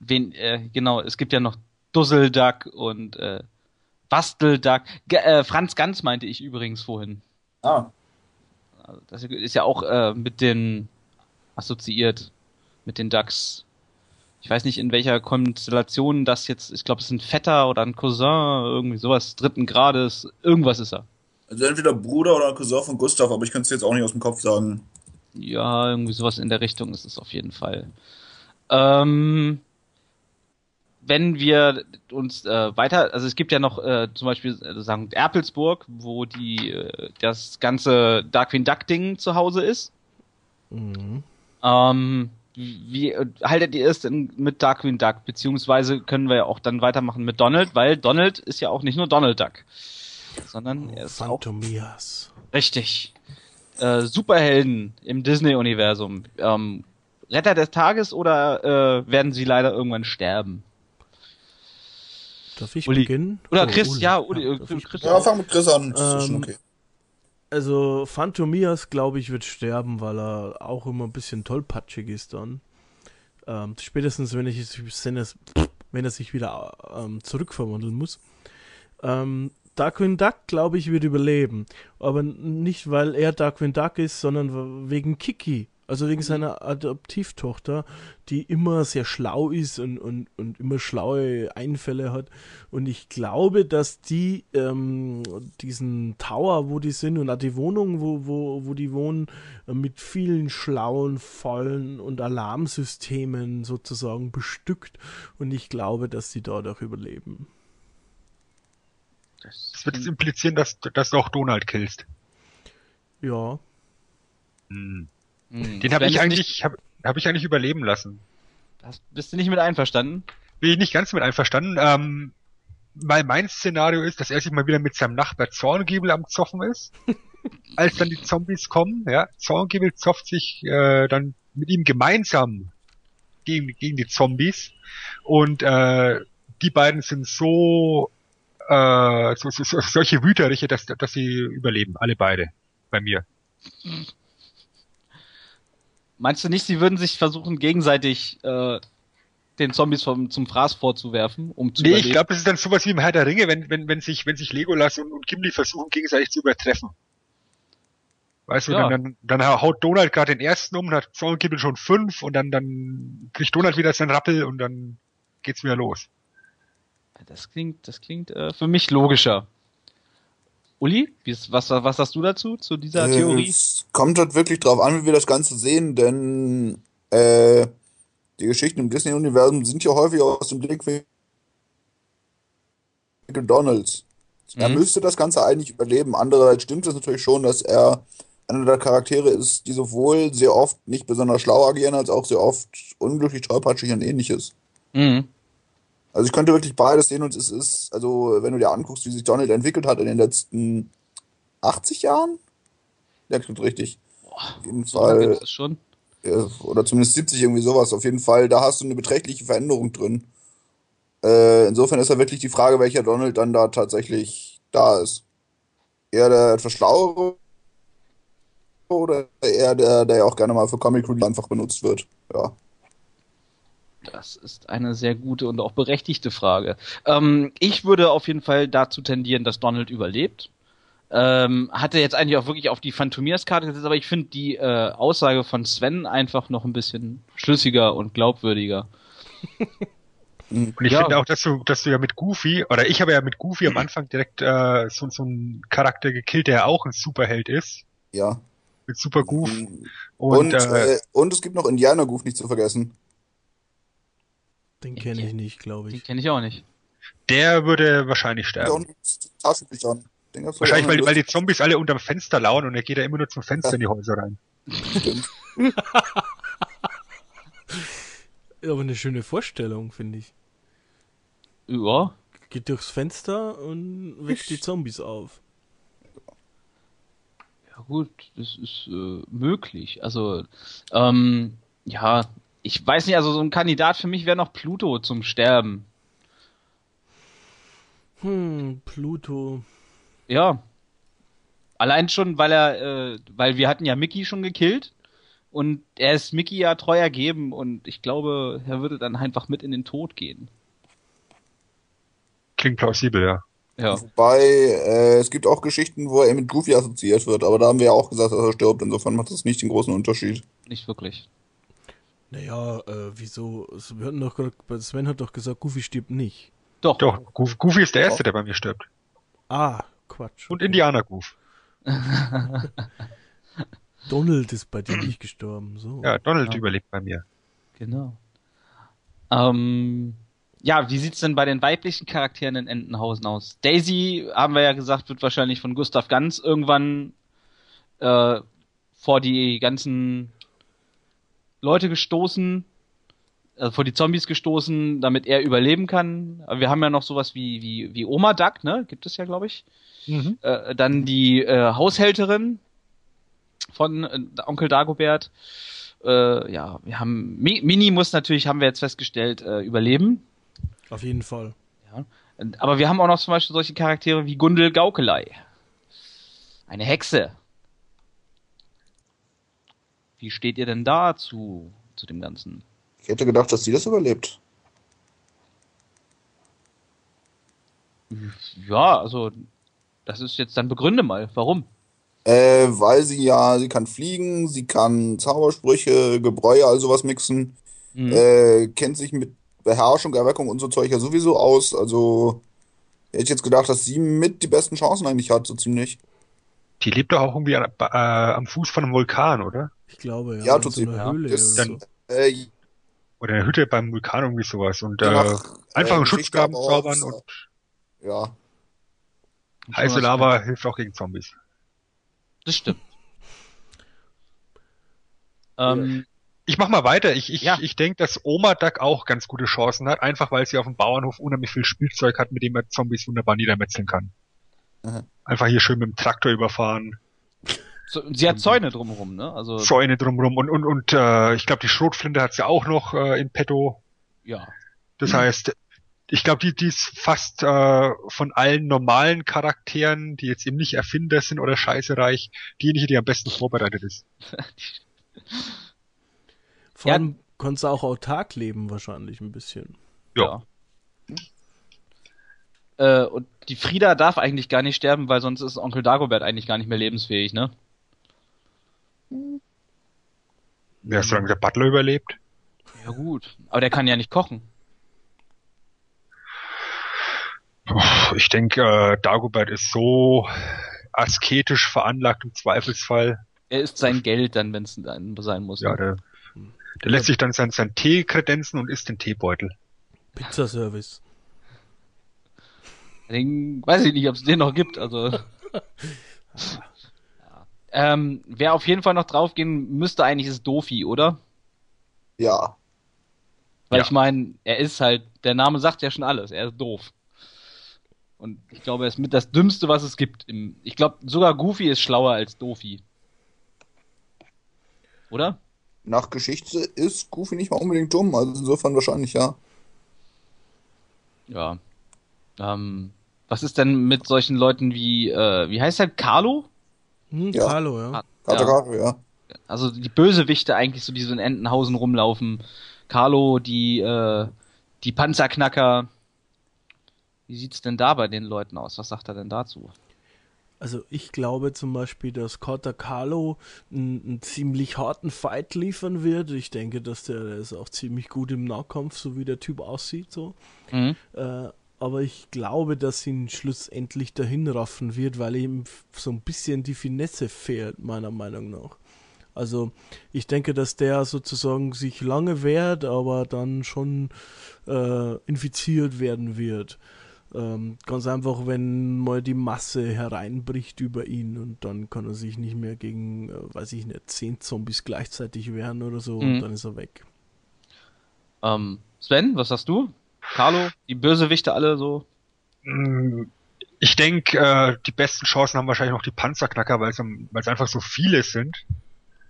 wen, äh, genau, es gibt ja noch Dusselduck und äh, Bastelduck. Ge äh, Franz Ganz meinte ich übrigens vorhin. Ah, Also das ist ja auch äh, mit den assoziiert, mit den Ducks. Ich weiß nicht, in welcher Konstellation das jetzt, ich glaube, es ist ein Vetter oder ein Cousin, irgendwie sowas dritten Grades, irgendwas ist er. also entweder Bruder oder Cousin von Gustav, aber ich kann es jetzt auch nicht aus dem Kopf sagen. Ja, irgendwie sowas in der Richtung ist es auf jeden Fall. Ähm, wenn wir uns äh, weiter, also es gibt ja noch äh, zum Beispiel äh, St. Erpelsburg, wo die äh, das ganze Darkwing Duck Ding zu Hause ist. Mhm. Ähm, wie äh, haltet ihr es denn mit Darkwing Duck? Beziehungsweise können wir ja auch dann weitermachen mit Donald, weil Donald ist ja auch nicht nur Donald Duck, sondern er ist auch Phantomias. Richtig. Äh, Superhelden im Disney-Universum. Ähm, Retter des Tages oder äh, werden sie leider irgendwann sterben? Darf ich Uli. beginnen? Oder Oh, Chris, Uli. ja, Uli, äh, darf ich Chris Ja, fang mit Chris an. Das ist schon Ähm, okay. Also Phantomias, glaube ich, wird sterben, weil er auch immer ein bisschen tollpatschig ist dann. Ähm, spätestens, wenn, ich, wenn, er sich wieder ähm, zurückverwandeln muss. Ähm, Darkwing Duck, glaube ich, wird überleben. Aber nicht, weil er Darkwing Duck ist, sondern wegen Kiki. Also wegen seiner Adoptivtochter, die immer sehr schlau ist und, und, und immer schlaue Einfälle hat. Und ich glaube, dass die ähm, diesen Tower, wo die sind, und auch die Wohnung, wo, wo, wo die wohnen, äh, mit vielen schlauen Fallen und Alarmsystemen sozusagen bestückt. Und ich glaube, dass die dort auch überleben. Das wird jetzt implizieren, dass, dass du auch Donald killst. Ja. Hm. Hm. Den habe ich eigentlich, hab, hab ich eigentlich überleben lassen. Hast, bist du nicht mit einverstanden? Bin ich nicht ganz mit einverstanden, ähm, weil mein Szenario ist, dass er sich mal wieder mit seinem Nachbar Zorngiebel am Zoffen ist, als dann die Zombies kommen, ja. Zorngiebel zofft sich äh, dann mit ihm gemeinsam gegen, gegen die Zombies und äh, die beiden sind so, äh, so, so, so solche Wüteriche, dass, dass sie überleben, alle beide bei mir. Meinst du nicht, sie würden sich versuchen, gegenseitig äh, den Zombies vom, zum Fraß vorzuwerfen, um zu Nee, ich überleben? glaube, das ist dann sowas wie im Herr der Ringe, wenn, wenn, wenn sich, wenn sich Legolas und, und Gimli versuchen, gegenseitig zu übertreffen. Weißt du, Ja. dann, dann, dann haut Donald gerade den ersten um und hat Zorngiebel schon fünf und dann, dann kriegt Donald wieder seinen Rappel und dann geht's wieder los. Das klingt, das klingt äh, für mich logischer. Uli, was, was sagst du dazu, zu dieser Äh, Theorie? Es kommt halt wirklich drauf an, wie wir das Ganze sehen, denn äh, die Geschichten im Disney-Universum sind ja häufig aus dem Blickwinkel Donalds. Er Mhm. müsste das Ganze eigentlich überleben. Andererseits stimmt es natürlich schon, dass er einer der Charaktere ist, die sowohl sehr oft nicht besonders schlau agieren, als auch sehr oft unglücklich, tollpatschig und ähnliches. Mhm. Also ich könnte wirklich beides sehen und es ist, also wenn du dir anguckst, wie sich Donald entwickelt hat in den letzten 80 Jahren, der klingt richtig. Auf jeden Fall, ist es schon. oder zumindest 70 irgendwie sowas, auf jeden Fall, da hast du eine beträchtliche Veränderung drin. Äh, insofern ist ja wirklich die Frage, welcher Donald dann da tatsächlich da ist. Eher der etwas schlauere oder eher der, der ja auch gerne mal für Comic Relief einfach benutzt wird. Ja. Das ist eine sehr gute und auch berechtigte Frage. Ähm, ich würde auf jeden Fall dazu tendieren, dass Donald überlebt. Ähm, hatte jetzt eigentlich auch wirklich auf die Phantomias-Karte gesetzt, aber ich finde die äh, Aussage von Sven einfach noch ein bisschen schlüssiger und glaubwürdiger. Und ich Ja. finde auch, dass du, dass du ja mit Goofy, oder ich habe ja mit Goofy am Anfang direkt äh, so, so einen Charakter gekillt, der auch ein Superheld ist. Ja. Mit Super Goof. Und, Und, äh, äh, und es gibt noch Indianer Goof nicht zu vergessen. Den kenne ich nicht, glaube Den ich. kenne ich auch nicht. der würde wahrscheinlich Ja. Und sterben. Taschenbüchern. Den gab's Wahrscheinlich, weil, weil die Zombies alle unterm Fenster lauern und er geht ja immer nur zum Fenster in die Häuser rein. Stimmt. Ist aber eine schöne Vorstellung, finde ich. Ja, Geht durchs Fenster und weckt die Zombies auf. Ja gut, das ist äh, möglich. Also, ähm, ja, ich weiß nicht, also so ein Kandidat für mich wäre noch Pluto zum Sterben. Hm, Pluto. Ja. Allein schon, weil er, äh, weil wir hatten ja Mickey schon gekillt und er ist Mickey ja treu ergeben und ich glaube, er würde dann einfach mit in den Tod gehen. Klingt plausibel, ja. Ja. Wobei, äh, es gibt auch Geschichten, wo er mit Goofy assoziiert wird, aber da haben wir ja auch gesagt, dass er stirbt. Insofern macht das nicht den großen Unterschied. Nicht wirklich. Naja, äh, wieso? Wir hatten doch, Sven hat doch gesagt, Goofy stirbt nicht. Doch. Doch, Goof, Goofy ist der Erste, der bei mir stirbt. Ah, Quatsch. Und Indianer Goof. Donald ist bei dir nicht gestorben. So. Ja, Donald Ja. überlebt bei mir. Genau. Ähm, ja, wie sieht's denn bei den weiblichen Charakteren in Entenhausen aus? Daisy, haben wir ja gesagt, wird wahrscheinlich von Gustav Ganz irgendwann äh, vor die ganzen Leute gestoßen, äh, vor die Zombies gestoßen, damit er überleben kann. Aber wir haben ja noch sowas wie, wie, wie Oma Duck, ne? Gibt es ja, glaube ich. Mhm. Äh, dann die äh, Haushälterin von äh, Onkel Dagobert. Äh, ja, wir haben Mi Mini muss natürlich, haben wir jetzt festgestellt, äh, überleben. Auf jeden Fall. Ja. Aber wir haben auch noch zum Beispiel solche Charaktere wie Gundel Gaukelei. Eine Hexe. Wie steht ihr denn da zu, dem Ganzen? Ich hätte gedacht, dass sie das überlebt. Ja, also, das ist jetzt dann begründe mal. Warum? Äh, weil sie ja, sie kann fliegen, sie kann Zaubersprüche, Gebräue, all sowas mixen, Hm. äh, kennt sich mit Beherrschung, Erweckung und so Zeug ja sowieso aus. Also hätte ich jetzt gedacht, dass sie mit die besten Chancen eigentlich hat, so ziemlich. Die lebt doch auch irgendwie an, äh, am Fuß von einem Vulkan, oder? Ich glaube, ja. Ja, tut so sie. Ja. Höhle Das- oder so. Äh, Oder eine Hütte beim Vulkan, irgendwie sowas. Und äh, nach, einfach äh, einen Schutzgraben zaubern und Ja, heiße Lava hilft auch gegen Zombies. Das stimmt. ähm, Ich mach mal weiter. Ich, ich, Ja. ich denke, dass Oma Duck auch ganz gute Chancen hat, einfach weil sie auf dem Bauernhof unheimlich viel Spielzeug hat, mit dem man Zombies wunderbar niedermetzeln kann. Aha. Einfach hier schön mit dem Traktor überfahren, sie hat Zäune drumherum, ne? Also, Zäune drumrum und und und äh, ich glaube die Schrotflinte hat sie auch noch äh, in petto. ja. Das Mhm. heißt, ich glaube, die, die ist fast äh, von allen normalen Charakteren, die jetzt eben nicht Erfinder sind oder scheißereich, diejenige, die am besten vorbereitet ist. Vor Ja. allem konnte sie auch autark leben, wahrscheinlich ein bisschen. Ja. Äh, und die Frieda darf eigentlich gar nicht sterben, weil sonst ist Onkel Dagobert eigentlich gar nicht mehr lebensfähig, ne? Wer ist solange der Butler überlebt? Ja gut. Aber der kann ja nicht kochen. Ich denke, äh, Dagobert ist so asketisch veranlagt im Zweifelsfall. Er isst sein Geld dann, wenn es sein muss. Ja, ne? der, der lässt sich dann sein, sein Tee kredenzen und isst den Teebeutel. Pizzaservice. Den weiß ich nicht, ob es den noch gibt. Also. ähm, wer auf jeden Fall noch draufgehen müsste, eigentlich ist Dofi, oder? ja. Weil Ja. ich meine, er ist halt, der Name sagt ja schon alles, er ist doof. Und ich glaube, er ist mit das Dümmste, was es gibt. Im, ich glaube, sogar Goofy ist schlauer als Dofi. Oder? Nach Geschichte ist Goofy nicht mal unbedingt dumm, also insofern wahrscheinlich ja. Ja. Ähm, was ist denn mit solchen Leuten wie, äh, wie heißt er, Carlo? Hm, Ja. Carlo, ja. Ah, Kata ja. Also die Bösewichte eigentlich so, die so in Entenhausen rumlaufen. Carlo, die, äh, die Panzerknacker. Wie sieht's denn da bei den Leuten aus? Was sagt er denn dazu? Also ich glaube zum Beispiel, dass Carter Carlo einen, einen, ziemlich harten Fight liefern wird. Ich denke, dass der, der, ist auch ziemlich gut im Nahkampf, so wie der Typ aussieht. So. Mhm. Äh, aber ich glaube, dass ihn schlussendlich dahin raffen wird, weil ihm so ein bisschen die Finesse fehlt, meiner Meinung nach. Also ich denke, dass der sozusagen sich lange wehrt, aber dann schon äh, infiziert werden wird. Ähm, ganz einfach, wenn mal die Masse hereinbricht über ihn und dann kann er sich nicht mehr gegen, äh, weiß ich nicht, zehn Zombies gleichzeitig wehren oder so mhm. und dann ist er weg. Ähm, Sven, was sagst du? Carlo, die Bösewichte alle so? Ich denke, äh, die besten Chancen haben wahrscheinlich noch die Panzerknacker, weil es einfach so viele sind.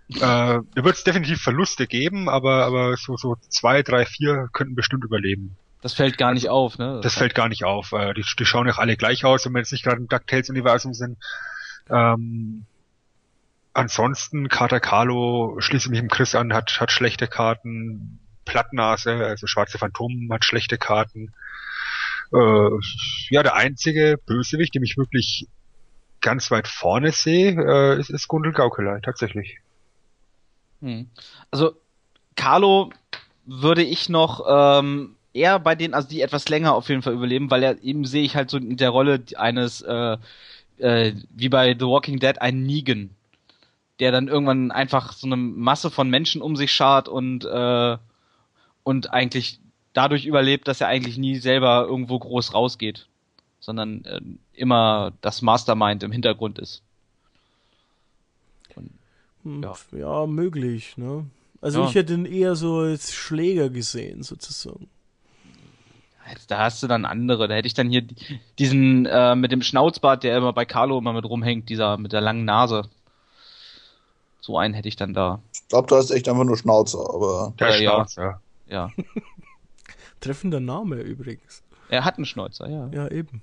Äh, da wird es definitiv Verluste geben, aber, aber so, so zwei, drei, vier könnten bestimmt überleben. Das fällt gar nicht auf, ne? Das, das fällt gar nicht auf. Äh, die, die schauen ja alle gleich aus, wenn wir jetzt nicht gerade im DuckTales-Universum sind. Ähm, ansonsten, Carter Carlo, schließe mich im Chris an, hat, hat schlechte Karten. Plattnase, also schwarze Phantom hat schlechte Karten. Äh, ja, der einzige Bösewicht, den ich wirklich ganz weit vorne sehe, äh, ist, ist Gundel Gaukelei, tatsächlich. Hm. Also, Carlo würde ich noch ähm, eher bei denen, also die etwas länger auf jeden Fall überleben, weil er eben sehe ich halt so in der Rolle eines, äh, äh, wie bei The Walking Dead, einen Negan, der dann irgendwann einfach so eine Masse von Menschen um sich schart und äh, und eigentlich dadurch überlebt, dass er eigentlich nie selber irgendwo groß rausgeht, sondern äh, immer das Mastermind im Hintergrund ist. Und, hm, ja. ja, möglich, ne? Also ja. ich hätte ihn eher so als Schläger gesehen, sozusagen. Da hast du dann andere. Da hätte ich dann hier diesen äh, mit dem Schnauzbart, der immer bei Carlo immer mit rumhängt, dieser mit der langen Nase. So einen hätte ich dann da. Ich glaube, du hast echt einfach nur Schnauzer, aber. Der ja, Schnauzer. Ja. Treffender Name übrigens. Er hat einen Schnäuzer, ja. Ja, eben.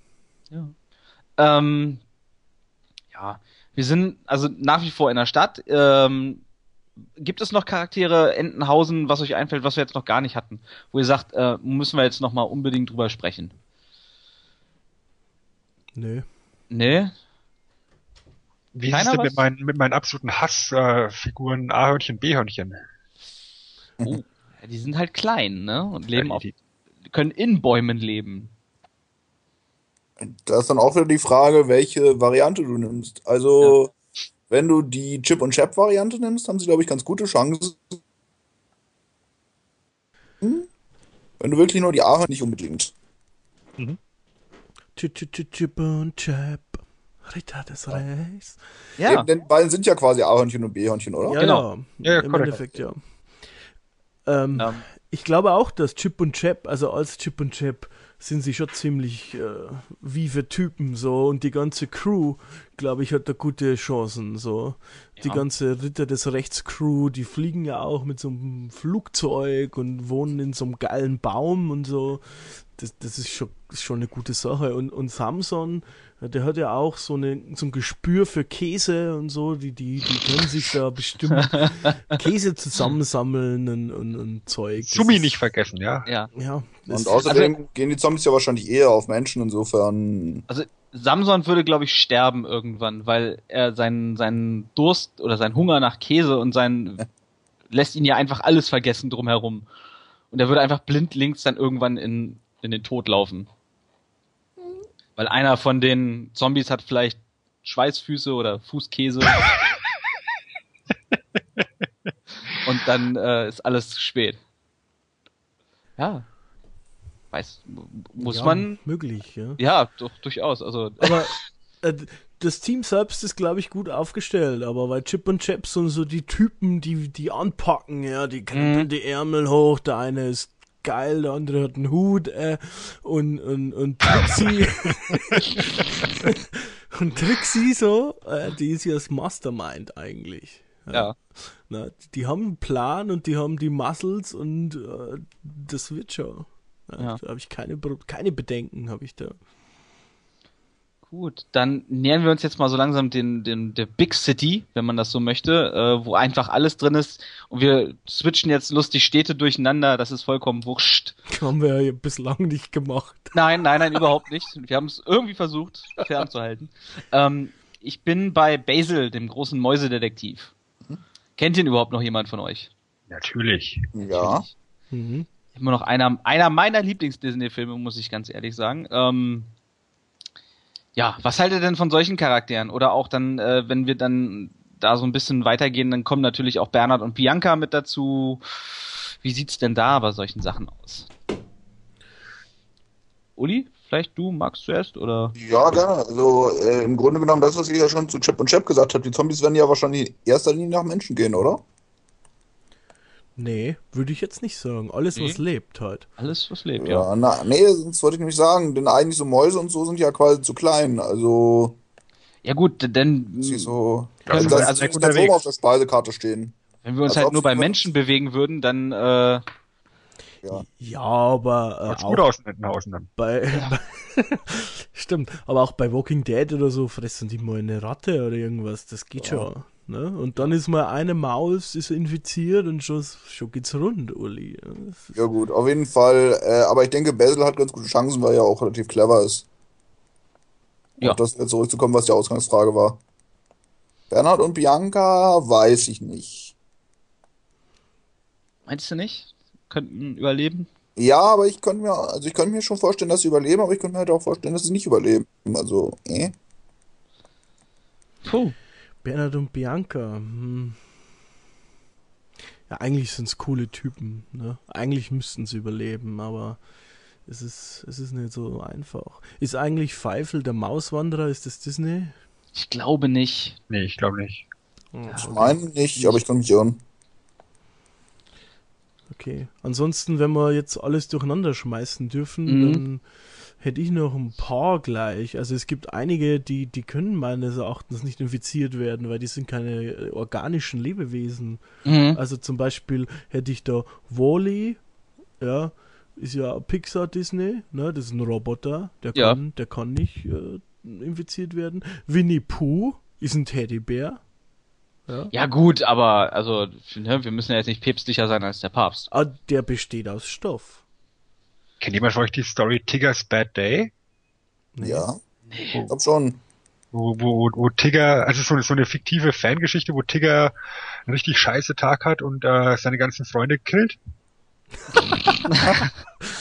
Ja. Ähm, ja, wir sind also nach wie vor in der Stadt. Ähm, gibt es noch Charaktere Entenhausen, was euch einfällt, was wir jetzt noch gar nicht hatten, wo ihr sagt, äh, müssen wir jetzt noch mal unbedingt drüber sprechen? Nö. Nee. Wie ist es denn mit, mein, mit meinen absoluten Hassfiguren äh, A-Hörnchen, B-Hörnchen? Oh, die sind halt klein, ne? Und leben ja, auf, können in Bäumen leben. Da ist dann auch wieder die Frage, welche Variante du nimmst. Also, ja. wenn du die Chip- und Chap-Variante nimmst, haben sie, glaube ich, ganz gute Chancen. Wenn du wirklich nur die A nicht unbedingt. Mhm. Chip und Chap. Ritter des ja. Reichs. Ja. Eben, denn beiden sind ja quasi A-Hörnchen und B-Hörnchen, oder? Ja, genau. Ja, Im Endeffekt, ja. Ähm, um. Ich glaube auch, dass Chip und Chap, also als Chip und Chap, sind sie schon ziemlich äh, vive Typen so und die ganze Crew, glaube ich, hat da gute Chancen so. Ja. Die ganze Ritter des Rechts Crew, die fliegen ja auch mit so einem Flugzeug und wohnen in so einem geilen Baum und so. Das, das ist schon, ist schon eine gute Sache. Und, und Samson, der hat ja auch so, eine, so ein Gespür für Käse und so. Die, die, die können sich da bestimmt Käse zusammensammeln und, und, und Zeug. Sumi nicht vergessen, ja. Ja. ja und außerdem also, gehen die Zombies ja wahrscheinlich eher auf Menschen, insofern. Also Samson würde, glaube ich, sterben irgendwann, weil er seinen, seinen Durst oder seinen Hunger nach Käse und sein ja. lässt ihn ja einfach alles vergessen drumherum. Und er würde einfach blind links dann irgendwann in, in den Tod laufen. Weil einer von den Zombies hat vielleicht Schweißfüße oder Fußkäse. und dann äh, ist alles spät. Ja. Weiß, muss ja, man. Möglich, ja. Ja, doch, durchaus. Also. Aber äh, das Team selbst ist, glaube ich, gut aufgestellt, aber weil Chip und Chap sind so die Typen, die, die anpacken, ja, die krempeln mhm. die Ärmel hoch, der eine ist geil, der andere hat einen Hut äh, und, und, und Trixie und Trixie so, äh, die ist ja das Mastermind eigentlich. Ja. ja. Na, die haben einen Plan und die haben die Muscles und äh, das wird schon. Ja. Da habe ich keine, keine Bedenken, habe ich da. Gut, dann nähern wir uns jetzt mal so langsam den, den der Big City, wenn man das so möchte, äh, wo einfach alles drin ist. Und wir switchen jetzt lustig Städte durcheinander, das ist vollkommen wurscht. Haben wir ja bislang nicht gemacht. Nein, nein, nein, überhaupt nicht. Wir haben es irgendwie versucht, fernzuhalten. Ähm, ich bin bei Basil, dem großen Mäusedetektiv. Kennt ihn überhaupt noch jemand von euch? Natürlich. Ja. Mhm. Immer noch einer, einer meiner Lieblings-Disney-Filme, muss ich ganz ehrlich sagen. Ähm, ja, was haltet ihr denn von solchen Charakteren? Oder auch dann, äh, wenn wir dann da so ein bisschen weitergehen, dann kommen natürlich auch Bernhard und Bianca mit dazu. Wie sieht's denn da bei solchen Sachen aus? Uli, vielleicht du magst zuerst oder? Ja, gerne. Also äh, im Grunde genommen das, was ich ja schon zu Chip und Chap gesagt habe. Die Zombies werden ja wahrscheinlich in erster Linie nach Menschen gehen, oder? Nee, würde ich jetzt nicht sagen. Alles, was Nee. lebt halt. Alles, was lebt, ja. Ja, na, nee, sonst wollte ich nämlich sagen, denn eigentlich so Mäuse und so sind ja quasi zu klein. Also, Ja gut, denn sie so, Ja, also, also das ist ganz oben auf der Speisekarte stehen. wenn wir uns als halt nur bei Menschen bewegen würden, dann äh, Ja. Ja, aber äh, gut auch aus dann. bei. Stimmt, aber auch bei Walking Dead oder so fressen die mal eine Ratte oder irgendwas. Das geht Ja. schon. Ne? Und dann ist mal eine Maus ist infiziert und schon, schon geht's rund, Uli. Ja gut, auf jeden Fall. Äh, aber ich denke, Basil hat ganz gute Chancen, weil er auch relativ clever ist. Ja. Auf das wieder zurückzukommen, was die Ausgangsfrage war. Bernhard und Bianca weiß ich nicht. meinst du nicht? Könnten überleben? Ja, aber ich könnte mir, also ich könnte mir schon vorstellen, dass sie überleben, aber ich könnte mir halt auch vorstellen, dass sie nicht überleben. Also, eh. Puh. Bernhard und Bianca. Hm. Ja, eigentlich sind's coole Typen. Ne? Eigentlich müssten sie überleben, aber es ist, es ist nicht so einfach. Ist eigentlich Pfeifel der Mauswanderer? Ist das Disney? Ich glaube nicht. Nee, ich glaube nicht. Ich meine nicht, aber ich kann mich irren. Okay. Ansonsten, wenn wir jetzt alles durcheinander schmeißen dürfen, Mhm. dann hätte ich noch ein paar gleich. Also es gibt einige, die, die können meines Erachtens nicht infiziert werden, weil die sind keine äh, organischen Lebewesen. Mhm. Also zum Beispiel hätte ich da Wally, ja, ist ja Pixar Disney, ne, das ist ein Roboter, der Ja. kann, der kann nicht äh, infiziert werden. Winnie Pooh ist ein Teddybär. Ja. Ja gut, aber also ne, wir müssen ja jetzt nicht päpstlicher sein als der Papst. Ah, der besteht aus Stoff. Kennt jemand von euch die Story Tigger's Bad Day? Nee. Ja, Nee. ich glaub schon. Wo, wo, wo Tigger, also so, eine- so eine fiktive Fangeschichte, wo Tigger einen richtig scheiße Tag hat und äh, seine ganzen Freunde killt.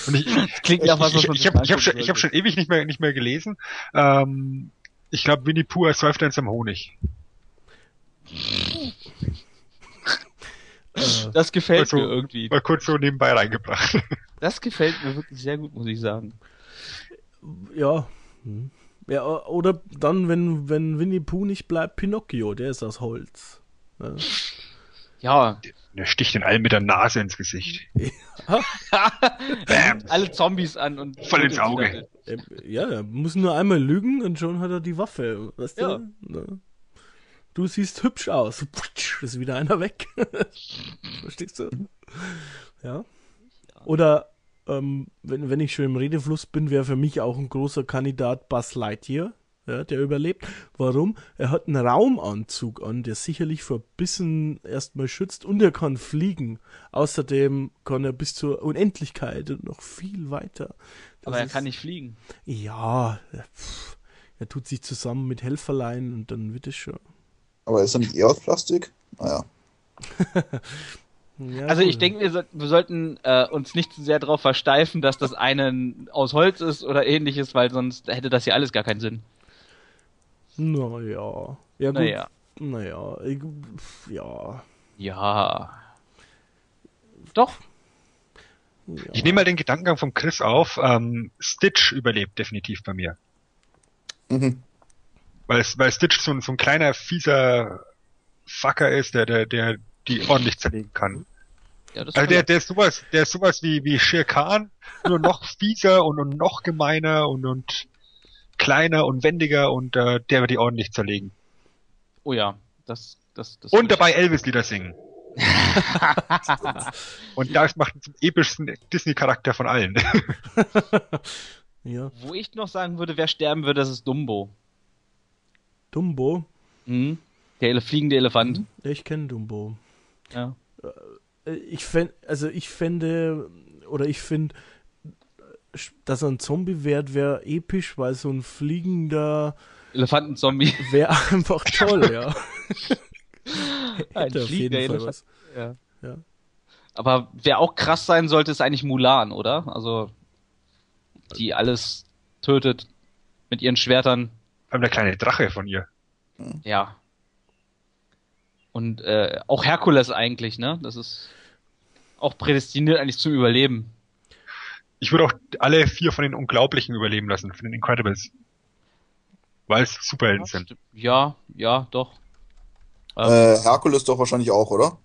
und ich, Klingt ich, nach was, ich, was ich, ich sich habe ich hab schon, ich hab schon ewig nicht mehr, nicht mehr gelesen. Ähm, ich glaube, Winnie Pooh ersäuft dann zum Honig. Äh, Das gefällt Also- mir irgendwie. Mal kurz so nebenbei reingebracht. Das gefällt mir wirklich sehr gut, muss ich sagen. ja. Hm. Ja, oder dann, wenn, wenn Winnie Pooh nicht bleibt, Pinocchio, der ist aus Holz. Ja. Ja, Der sticht den allen mit der Nase ins Gesicht. Bam. alle Zombies an und Voll ins Auge. Ja, er muss nur einmal lügen und schon hat er die Waffe. Weißt Ja. du? Ne? Du siehst hübsch aus. Ist wieder einer weg. Verstehst du? Ja. Oder ähm, wenn, wenn ich schon im Redefluss bin, wäre für mich auch ein großer Kandidat Buzz Lightyear, ja, der überlebt. Warum? Er hat einen Raumanzug an, der sicherlich vor Bissen erstmal schützt und er kann fliegen. Außerdem kann er bis zur Unendlichkeit und noch viel weiter. Das Aber er ist- kann nicht fliegen. ja, pff, er tut sich zusammen mit Helferlein und dann wird es schon. Aber ist er nicht eher aus Plastik? Naja. Ja, Also ich denke, wir, soll- wir sollten äh, uns nicht zu sehr darauf versteifen, dass das eine aus Holz ist oder ähnliches, weil sonst hätte das ja alles gar keinen Sinn. Naja. Ja, gut. Naja. Naja. Ich, ja. Ja. Doch. ja. Ich nehme mal den Gedankengang von Chris auf. Ähm, Stitch überlebt definitiv bei mir. Mhm. Weil, weil Stitch so, ein- so ein kleiner, fieser Fucker ist, der, der, der die ordentlich zerlegen kann. Ja, das Also kann der, er. der ist sowas, der ist sowas wie, wie Shere Khan, nur noch fieser und, und noch gemeiner und, und kleiner und wendiger und äh, der wird die ordentlich zerlegen. oh ja, das, das, das. Und dabei Elvis-Lieder singen. und das macht ihn zum epischsten Disney-Charakter von allen. ja. Wo ich noch sagen würde, wer sterben würde, das ist Dumbo. Dumbo. Mhm. Der Ele fliegende Elefant. Ich kenne Dumbo. Ja. Äh, Ich fände, also ich fände, oder ich finde, dass er ein Zombie wird, wäre episch, weil so ein fliegender Elefantenzombie. wäre einfach toll, ja. Ein auf fliegender jeden Fall Elefant. was. Ja. Ja. Aber wer auch krass sein sollte, ist eigentlich Mulan, oder? Also, die alles tötet mit ihren Schwertern. Vor allem der kleine Drache von ihr. Ja. Und äh, auch Herkules eigentlich, ne? Das ist auch prädestiniert eigentlich zum Überleben. Ich würde auch alle vier von den Unglaublichen überleben lassen, von den Incredibles. Weil es Superhelden sind. Ja, ja, doch. Ähm, Äh, Herkules doch wahrscheinlich auch, oder?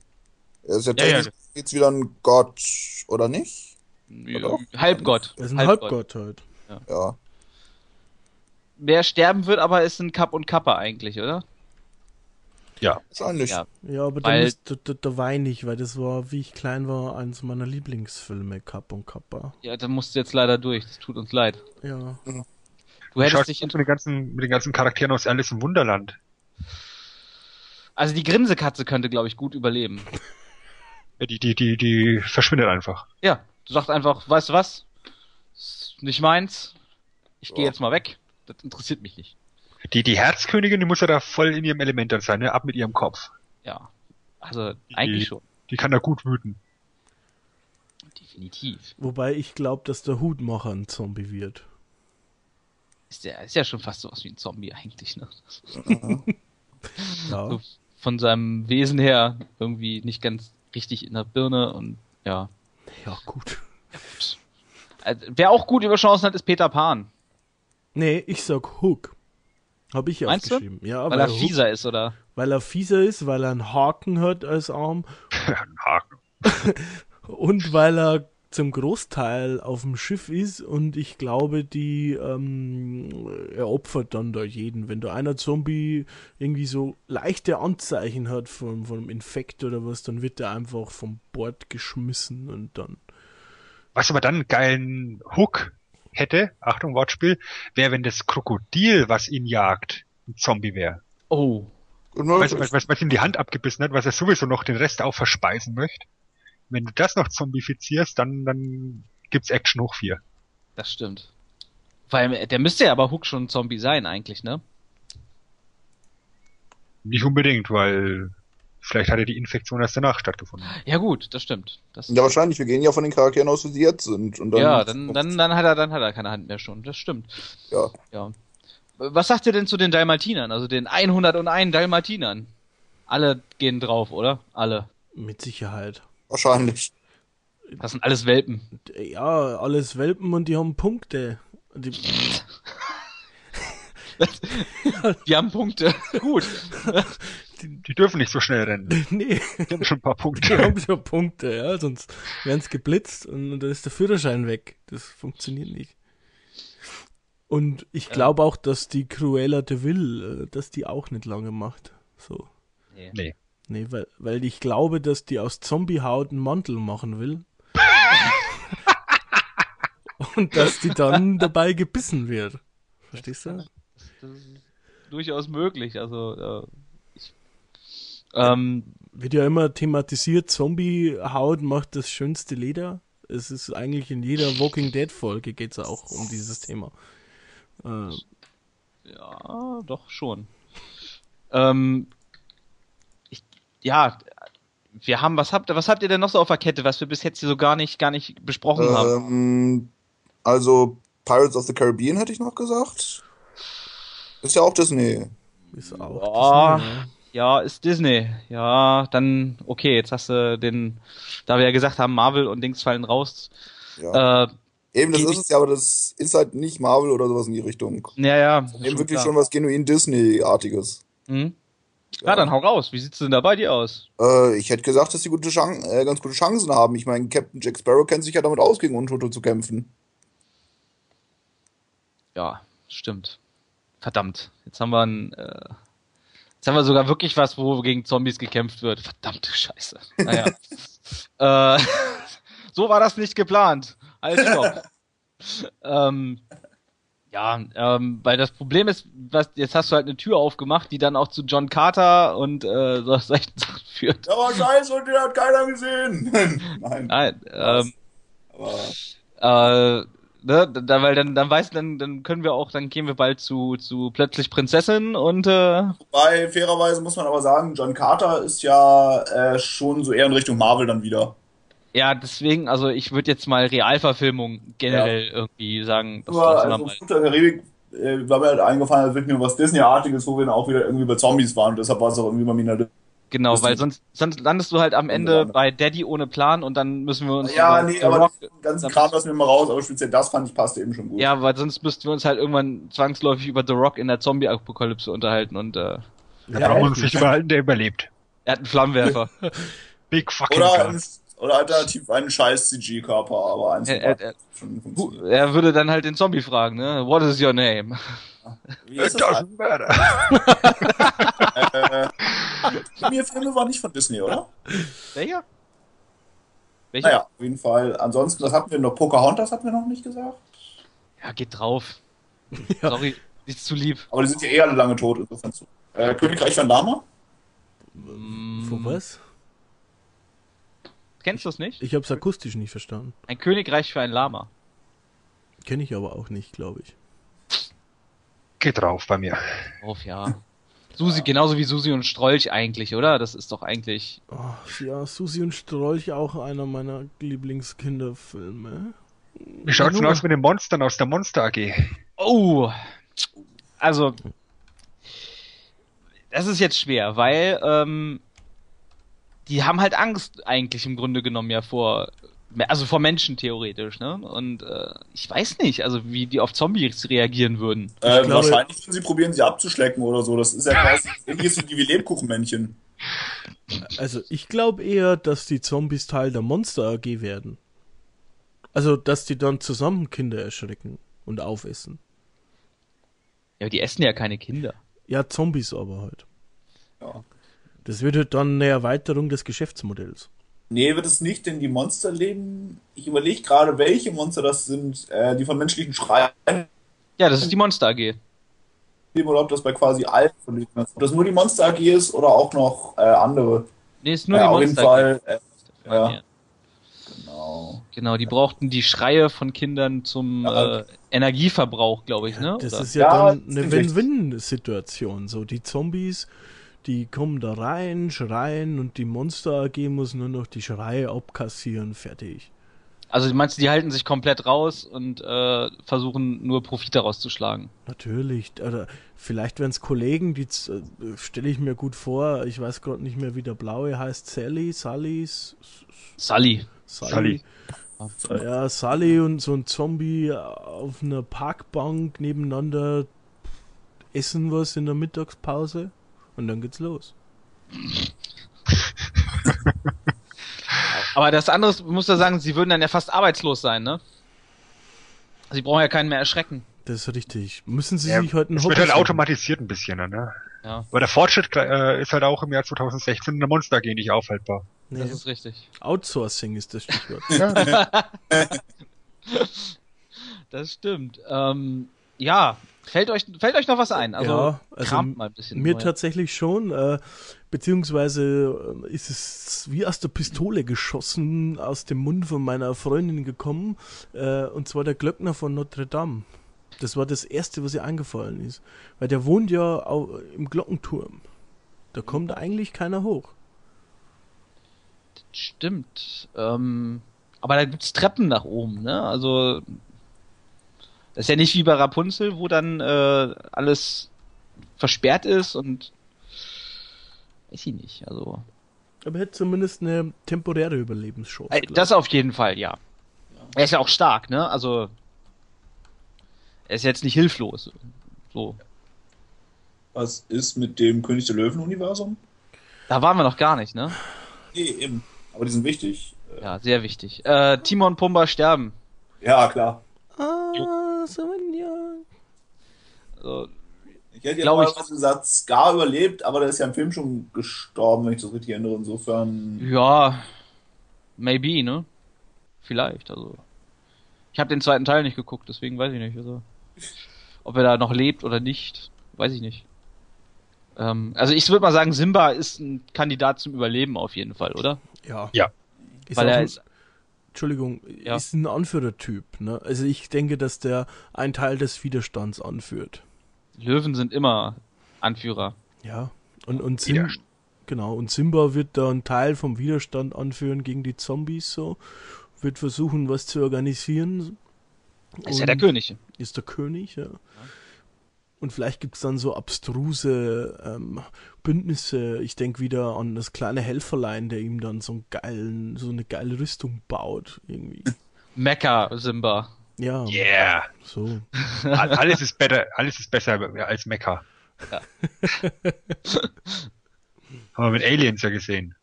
Er ist ja, Ja, ja. technisch jetzt wieder ein Gott, oder nicht? ja, Halbgott. Er ist ein Halbgott halt. Ja. Wer sterben wird, aber ist ein Kapp und Kappa eigentlich, oder? Ja. Wahrscheinlich. Ja. Ja, aber da, Weil- da, da, da weine ich, weil das war, wie ich klein war, eines meiner Lieblingsfilme, Kapp und Kappa. Ja, da musst du jetzt leider durch. Das tut uns leid. Ja. Du hättest dich mit den ganzen, mit den ganzen Charakteren aus Alice im Wunderland. Also die Grinsekatze könnte, glaube ich, gut überleben. Ja, Die, die, die, die verschwindet einfach. Ja, du sagst einfach, weißt du was? Ist nicht meins. Ich gehe Ja. jetzt mal weg. Das interessiert mich nicht. Die, die Herzkönigin, die muss ja da voll in ihrem Element dann sein, ne? Ab mit ihrem Kopf. Ja. Also, eigentlich schon. Die kann da gut wüten. Definitiv. Wobei ich glaube, dass der Hutmacher ein Zombie wird. Ist der ist ja schon fast sowas wie ein Zombie eigentlich, ne? Ja. So von seinem Wesen her irgendwie nicht ganz richtig in der Birne und ja. Ja, gut. Also, wer auch gut über Chancen hat, ist Peter Pan. Nee, ich sag Hook. Hab ich Meinst du? aufgeschrieben. Ja, Weil er Hook- fieser ist, oder? Weil er fieser ist, weil er einen Haken hat als Arm Ein Haken. und weil er zum Großteil auf dem Schiff ist und ich glaube, die ähm, er opfert dann da jeden. Wenn da einer Zombie irgendwie so leichte Anzeichen hat von, von einem Infekt oder was, dann wird er einfach vom Bord geschmissen und dann. Was aber dann einen geilen Hook hätte, Achtung, Wortspiel, wäre, wenn das Krokodil, was ihn jagt, ein Zombie wäre. Oh. Gut Weißt du, möglich. was, was, was ihm die Hand abgebissen hat, was er sowieso noch den Rest auch verspeisen möchte. Wenn du das noch zombifizierst, dann, dann gibt's Action hoch vier. Das stimmt. Weil der müsste ja aber Hook schon ein Zombie sein, eigentlich, ne? Nicht unbedingt, weil vielleicht hat ja die Infektion erst danach stattgefunden. Ja gut, das stimmt. Das, Ja, wahrscheinlich. Wir gehen ja von den Charakteren aus, wie sie jetzt sind. Und dann, ja, dann, dann, dann hat er, dann hat er keine Hand mehr schon. Das stimmt. Ja. Ja. Was sagt ihr denn zu den Dalmatinern? Also den 101 Dalmatinern? Alle gehen drauf, oder? Alle. Mit Sicherheit. Wahrscheinlich. Das sind alles Welpen. Ja, alles Welpen und die haben Punkte. Die, Die haben Punkte. Gut. Die dürfen nicht so schnell rennen. nee, Die haben schon ein paar die Punkte. haben schon Punkte, ja, sonst werden sie geblitzt und dann ist der Führerschein weg. Das funktioniert nicht. Und ich glaube auch, dass die Cruella de Vil, äh, dass die auch nicht lange macht. So. Nee. Nee, weil, weil ich glaube, dass die aus Zombiehaut einen Mantel machen will. Und dass die dann dabei gebissen wird. Verstehst du? Das ist durchaus möglich. Also, äh, ich, ähm, Wird ja immer thematisiert, Zombiehaut macht das schönste Leder. Es ist eigentlich in jeder Walking Dead Folge geht es auch um dieses Thema. Äh, ja, doch schon. Ähm, ich, ja, wir haben, was habt ihr, was habt ihr denn noch so auf der Kette, was wir bis jetzt hier so gar nicht, gar nicht besprochen haben? Ähm, also, Pirates of the Caribbean hätte ich noch gesagt. Ist ja auch Disney. ist auch. Boah. Disney, ja. Ja, ist Disney. Ja, dann, okay, jetzt hast du den, da wir ja gesagt haben, Marvel und Dings fallen raus. Ja. Äh, Eben, das ist es ja, aber das ist halt nicht Marvel oder sowas in die Richtung. ja, ja. Eben wirklich klar. schon was genuin Disney-artiges. Hm? Ja, dann hau raus. Wie sieht's denn da bei dir aus? Äh, ich hätte gesagt, dass sie gute Chan äh, ganz gute Chancen haben. Ich meine, Captain Jack Sparrow kennt sich ja damit aus, gegen Untote zu kämpfen. Ja, stimmt. Verdammt. Jetzt haben wir ein, äh, jetzt haben wir sogar wirklich was, wo gegen Zombies gekämpft wird. Verdammte Scheiße. Naja. äh, so war das nicht geplant. Alles stopp. ähm, Ja, ähm, weil das Problem ist, was, jetzt hast du halt eine Tür aufgemacht, die dann auch zu John Carter und äh, so solchen Sachen führt. Ja, aber scheiße, und den hat keiner gesehen. Nein. Nein, ähm, Aber äh, ne, da, weil dann, dann weiß, dann, dann können wir auch, dann gehen wir bald zu, zu plötzlich Prinzessin und äh, Wobei, fairerweise muss man aber sagen, John Carter ist ja äh, schon so eher in Richtung Marvel dann wieder. ja, deswegen, also ich würde jetzt mal Realverfilmung generell irgendwie sagen, das Aber lassen wir also mal. Karibik äh, war mir halt eingefallen, als wird mir was Disney-artiges, wo wir dann auch wieder irgendwie bei Zombies waren. Und deshalb war es auch irgendwie bei mir in der. Genau, weil sonst, sonst landest du halt am Ende bei Daddy ohne Plan und dann müssen wir uns Ja, nee, aber Rock, den ganzen Kram lassen wir mal raus, aber speziell das fand ich passte eben schon gut. ja, weil sonst müssten wir uns halt irgendwann zwangsläufig über The Rock in der Zombie-Apokalypse unterhalten und äh, Da Ja, wir uns echt. nicht überhalten, der überlebt. er hat einen Flammenwerfer. Big fucking Oder, ein, oder alternativ einen scheiß CG-Körper, aber eins Er- er- er- schon Hu- funktioniert. er würde dann halt den Zombie fragen, ne? What is your name? Wie ist It das? doesn't matter. Äh, mir Filme war nicht von Disney, oder? Welcher? Welcher? Naja, auf jeden Fall. Ansonsten, was hatten wir noch? Pocahontas hatten wir noch nicht gesagt. Ja, geht drauf. Ja. Sorry, ist zu lieb. Aber die sind ja eh alle lange tot, insofern zu. Äh, Königreich von Lama? Mm, Von was? Kennst du es nicht? Ich hab's akustisch nicht verstanden. Ein Königreich für ein Lama. Kenne ich aber auch nicht, glaube ich. Geht drauf bei mir. Auf, ja. Susi, genauso wie Susi und Strolch eigentlich, oder? Das ist doch eigentlich. Oh, ja, Susi und Strolch auch einer meiner Lieblingskinderfilme. Wie schaut's denn aus mit den Monstern aus der Monster AG? Oh! Also. Das ist jetzt schwer, weil ähm, die haben halt Angst eigentlich im Grunde genommen ja vor, also vor Menschen theoretisch, ne? Und äh, ich weiß nicht, also wie die auf Zombies reagieren würden. Äh, glaube- wahrscheinlich würden sie probieren, sie abzuschlecken oder so. Das ist ja quasi ähnliches wie die Lebkuchenmännchen. Also ich glaube eher, dass die Zombies Teil der Monster AG werden. Also, dass die dann zusammen Kinder erschrecken und aufessen. Ja, die essen ja keine Kinder. Ja, Zombies aber halt. Ja. Das wird halt dann eine Erweiterung des Geschäftsmodells. Nee, wird es nicht, denn die Monster leben. Ich überlege gerade, welche Monster das sind, äh, die von menschlichen Schreien Ja, das ist die Monster AG. oder ob das bei quasi allen von denen ist. Ob das nur die Monster AG ist oder auch noch äh, andere. Nee, ist nur ja, die auf jeden Monster Fall. Äh, AG. ja. genau. Genau, die brauchten die Schreie von Kindern zum Ja. äh, Energieverbrauch, glaube ich, ne? Das Oder? ist ja, Ja, dann eine. Win-Win-Situation. So, die Zombies, die kommen da rein, schreien und die Monster AG muss nur noch die Schreie abkassieren, fertig. Also meinst du, die halten sich komplett raus und äh, versuchen nur Profit daraus zu schlagen? Natürlich. Oder vielleicht wären es Kollegen, die äh, stelle ich mir gut vor. Ich weiß gerade nicht mehr, wie der blaue heißt. Sally, Sally, S- Sully. Sally. Ja, Sally und so ein Zombie auf einer Parkbank nebeneinander essen was in der Mittagspause und dann geht's los. Aber das andere ist, muss ja sagen, sie würden dann ja fast arbeitslos sein, ne? Sie brauchen ja keinen mehr erschrecken. Das ist richtig. Müssen sie Ja, sich heute ein Es wird halt suchen? automatisiert ein bisschen, ne? Ja, Aber der Fortschritt äh, ist halt auch im Jahr 2016 in der Monster AG nicht aufhaltbar. Nee, das ist richtig. Outsourcing ist das Stichwort. Das stimmt. Ähm, ja, fällt euch, fällt euch noch was ein? Also, Ja, also mal ein bisschen. Mir neu. tatsächlich schon, äh, beziehungsweise äh, ist es wie aus der Pistole geschossen, aus dem Mund von meiner Freundin gekommen, äh, und zwar der Glöckner von Notre Dame. Das war das Erste, was ihr eingefallen ist. Weil der wohnt ja au- im Glockenturm. Da kommt eigentlich keiner hoch. Stimmt. Ähm, aber da gibt's Treppen nach oben, ne? Also das ist ja nicht wie bei Rapunzel, wo dann äh, alles versperrt ist und weiß ich nicht. Also Aber er hätte zumindest eine temporäre Überlebenschance. äh, das auf jeden Fall, ja. Er ist ja auch stark, ne? Also er ist jetzt nicht hilflos. So, Was ist mit dem König der Löwen-Universum? da waren wir noch gar nicht, ne? Nee, eben. Aber die sind wichtig. Ja, sehr wichtig. Äh, Timon und Pumba sterben. Ja, klar. Ah, Also, Ich hätte ja mal ich- was gesagt, Scar überlebt, aber der ist ja im Film schon gestorben, wenn ich das richtig erinnere. Insofern. Ja, maybe, ne? Vielleicht, also. Ich habe den zweiten Teil nicht geguckt, deswegen weiß ich nicht. Also. Ob er da noch lebt oder nicht, weiß ich nicht. Ähm, also ich würde mal sagen, Simba ist ein Kandidat zum Überleben auf jeden Fall, oder? Ja. Ja. Weil er ein, ist, Entschuldigung, Ja. ist ein Anführertyp. Ne? Also ich denke, dass der einen Teil des Widerstands anführt. Löwen sind immer Anführer. Ja. Und, und Sim Widerstand. genau, und Simba wird da einen Teil vom Widerstand anführen gegen die Zombies so. Wird versuchen, was zu organisieren. Ist ja der König. ist der König, ja. Und vielleicht gibt es dann so abstruse ähm, Bündnisse. Ich denke wieder an das kleine Helferlein, der ihm dann so, einen geilen, so eine geile Rüstung baut. Irgendwie. Mecha Simba. Ja, Yeah. so. All- Alles ist better, alles ist besser als Mecha. Ja. Haben wir mit Aliens ja gesehen.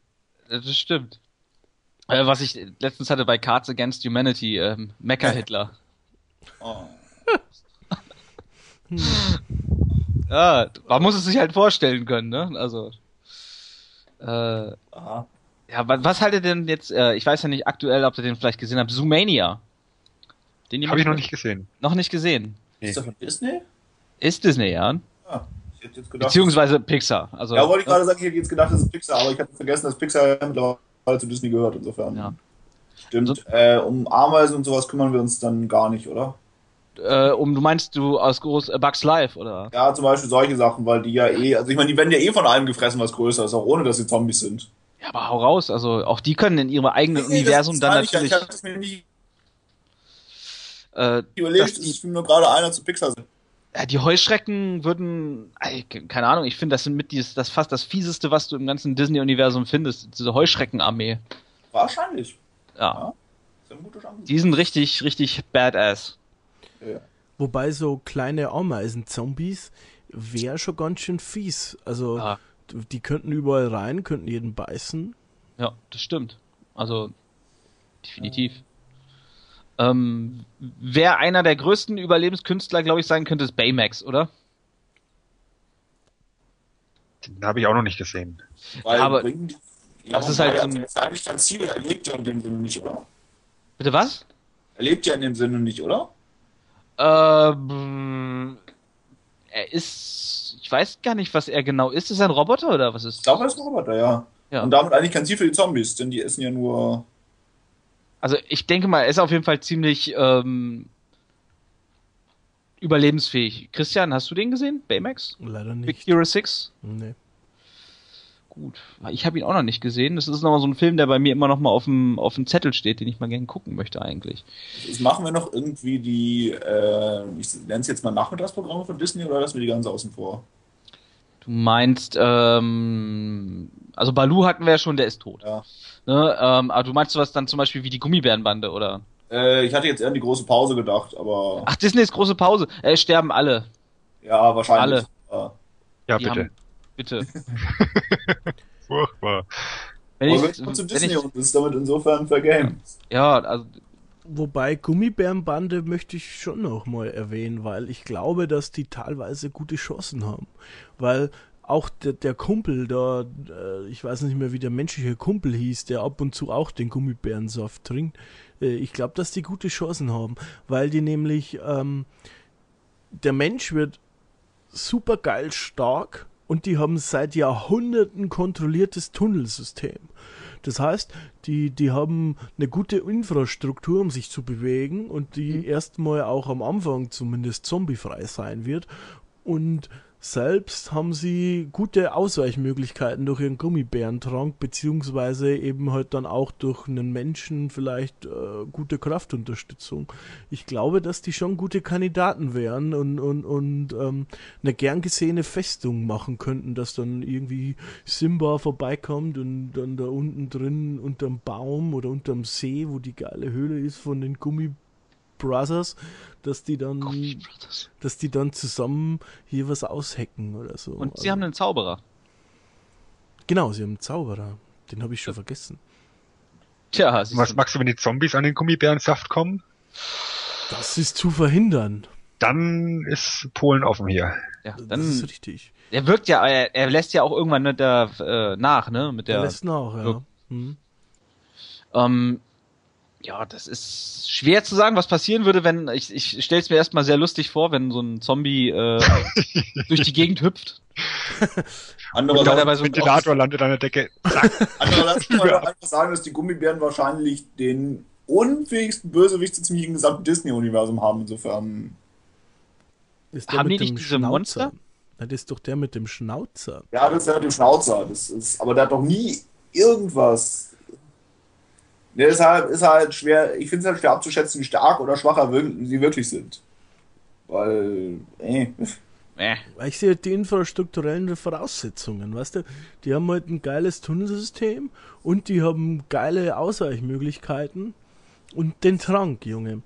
Das stimmt. Äh, was ich letztens hatte bei Cards Against Humanity, ähm, Mecha Hitler. Oh. Ja, man muss es sich halt vorstellen können, ne? Also. Äh, Aha. ja, wa- was haltet ihr denn jetzt, äh, ich weiß ja nicht aktuell, ob ihr den vielleicht gesehen habt, Zoomania. Den jemand- Habe ich noch nicht gesehen. Noch nicht gesehen. Ist der von Disney? Ist Disney, ja. Ah, ich hätte jetzt gedacht. Beziehungsweise Pixar. Also, ja, wollte ich gerade sagen, ich hätte jetzt gedacht, das ist Pixar, aber ich hatte vergessen, dass Pixar ja mittlerweile zu Disney gehört, insofern. Ja. Stimmt. Also- äh, um Ameisen und sowas kümmern wir uns dann gar nicht, oder? Äh, um, du meinst du aus groß äh, Bugs Life, oder? Ja, zum Beispiel solche Sachen, weil die ja eh, also ich meine, die werden ja eh von allem gefressen, was größer ist, auch ohne dass sie Zombies sind. Ja, aber hau raus. Also, auch die können in ihrem eigenen Nee, Universum das dann ich natürlich. Ich habe es mir nicht äh, überlegt, dass es die, ist nur gerade einer zu Pixar sind. ja, die Heuschrecken würden, ey, keine Ahnung, ich finde, das sind mit dieses, das fast das fieseste, was du im ganzen Disney-Universum findest, diese Heuschreckenarmee. Wahrscheinlich. Ja, ja die sind richtig, richtig badass. Ja. Wobei so kleine Ameisen-Zombies wäre schon ganz schön fies. Also Ja. die könnten überall rein, könnten jeden beißen. Ja, das stimmt. Also, definitiv. Ähm, wer einer der größten Überlebenskünstler, glaube ich, sein könnte, ist Baymax, oder? Den habe ich auch noch nicht gesehen. Weil aber bringen die, das ist halt so ein- eigentlich kein Ziel, er lebt ja in dem Sinne nicht, oder? Bitte was? Er lebt ja in dem Sinne nicht, oder? Ähm, er ist, ich weiß gar nicht, was er genau ist. Ist er ein Roboter oder was ist? Ich glaube, er ist ein Roboter, ja. Ja. Und damit eigentlich kein Ziel für die Zombies, denn die essen ja nur. Also ich denke mal, er ist auf jeden Fall ziemlich ähm, überlebensfähig. Christian, hast du den gesehen? Baymax? Leider Big nicht. Hero 6? Nee. Gut. Ich habe ihn auch noch nicht gesehen. Das ist nochmal so ein Film, der bei mir immer noch mal auf dem, auf dem Zettel steht, den ich mal gerne gucken möchte eigentlich. Jetzt machen wir noch irgendwie die, äh, ich nenne es jetzt mal Nachmittagsprogramme von Disney oder lassen wir die ganz außen vor? Du meinst, ähm, also Balu hatten wir ja schon, der ist tot. Ja. Ne? Ähm, aber du meinst sowas dann zum Beispiel wie die Gummibärenbande, oder? Äh, ich hatte jetzt eher an die große Pause gedacht, aber Ach, Disney ist große Pause. Äh, sterben alle. ja, wahrscheinlich. alle. Ja, Die bitte. haben- Bitte. Furchtbar. Wenn Aber ich, wir kommen zu wenn Disney ich, und ist damit insofern vergamed. ja, also Wobei Gummibärenbande möchte ich schon noch mal erwähnen, weil ich glaube, dass die teilweise gute Chancen haben. Weil auch der, der Kumpel da, äh, ich weiß nicht mehr, wie der menschliche Kumpel hieß, der ab und zu auch den Gummibärensaft trinkt, äh, ich glaube, dass die gute Chancen haben, weil die nämlich, ähm, der Mensch wird super geil stark und die haben seit Jahrhunderten kontrolliertes Tunnelsystem. Das heißt, die, die haben eine gute Infrastruktur, um sich zu bewegen und die erstmal auch am Anfang zumindest zombiefrei sein wird. Und selbst haben sie gute Ausweichmöglichkeiten durch ihren Gummibärentrank, beziehungsweise eben halt dann auch durch einen Menschen vielleicht äh, gute Kraftunterstützung. Ich glaube, dass die schon gute Kandidaten wären und, und, und ähm, eine gern gesehene Festung machen könnten, dass dann irgendwie Simba vorbeikommt und dann da unten drin unterm Baum oder unterm See, wo die geile Höhle ist von den Gummi Brothers, dass die dann, dass die dann zusammen hier was aushacken oder so. und sie Also- haben einen Zauberer. genau, sie haben einen Zauberer. Den habe ich schon vergessen. Tja, Was du. machst du, wenn die Zombies an den Gummibärensaft kommen? Das ist zu verhindern. Dann ist Polen offen hier. Ja, das dann, ist richtig. er wirkt ja, er, er lässt ja auch irgendwann ne, da, äh, nach, ne, mit Der der, lässt nach, ja. Ja. Hm. ähm, Ja, das ist schwer zu sagen, was passieren würde, wenn ich, ich stelle es mir erstmal sehr lustig vor, wenn so ein Zombie äh, durch die Gegend hüpft. Andererseits, so- Ventilator landet an der Decke. Andererseits muss man doch einfach sagen, dass die Gummibären wahrscheinlich den unfähigsten Bösewicht so ziemlich im gesamten Disney-Universum haben. Insofern, Ist Haben die nicht dem diese Monster? Na, das ist doch der mit dem Schnauzer. ja, das ist ja mit dem Schnauzer. Das ist, aber der hat doch nie irgendwas. Ist halt, ist halt schwer, ich finde es halt schwer abzuschätzen, wie stark oder schwacher wir- sie wirklich sind. Weil, äh, Äh. Weil ich sehe halt die infrastrukturellen Voraussetzungen, weißt du? Die haben halt ein geiles Tunnelsystem und die haben geile Ausweichmöglichkeiten und den Trank, Junge.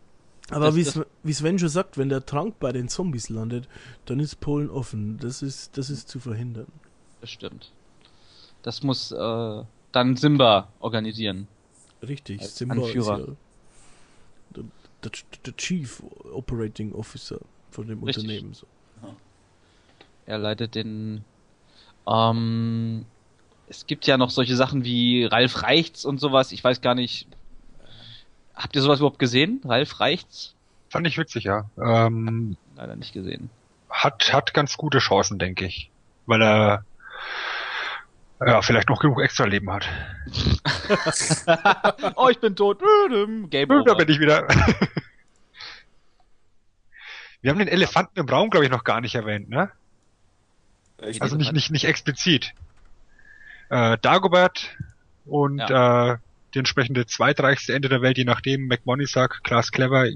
Aber wie Sven schon sagt, wenn der Trank bei den Zombies landet, dann ist Polen offen. Das ist, das ist zu verhindern. Das stimmt. Das muss äh, dann Simba organisieren. Richtig, Als Simba Anführer. ist ja der, der, der Chief Operating Officer von dem Richtig. Unternehmen. So. Er leitet den. Ähm, es gibt ja noch solche Sachen wie Ralf Reichts und sowas. Ich weiß gar nicht. Habt ihr sowas überhaupt gesehen? Ralf Reichts? Fand ich witzig, ja. Ähm, Leider nicht gesehen. hat, hat ganz gute Chancen, denke ich. Weil er ja, vielleicht noch genug extra Leben hat. oh, ich bin tot. Game Da over. bin ich wieder. Wir haben den Elefanten im Raum, glaube ich, noch gar nicht erwähnt, ne? ich, Also nicht, nicht, nicht explizit. Äh, Dagobert und äh, die entsprechende zweitreichste Ende der Welt, je nachdem, McMoneysack, Klaas Clever,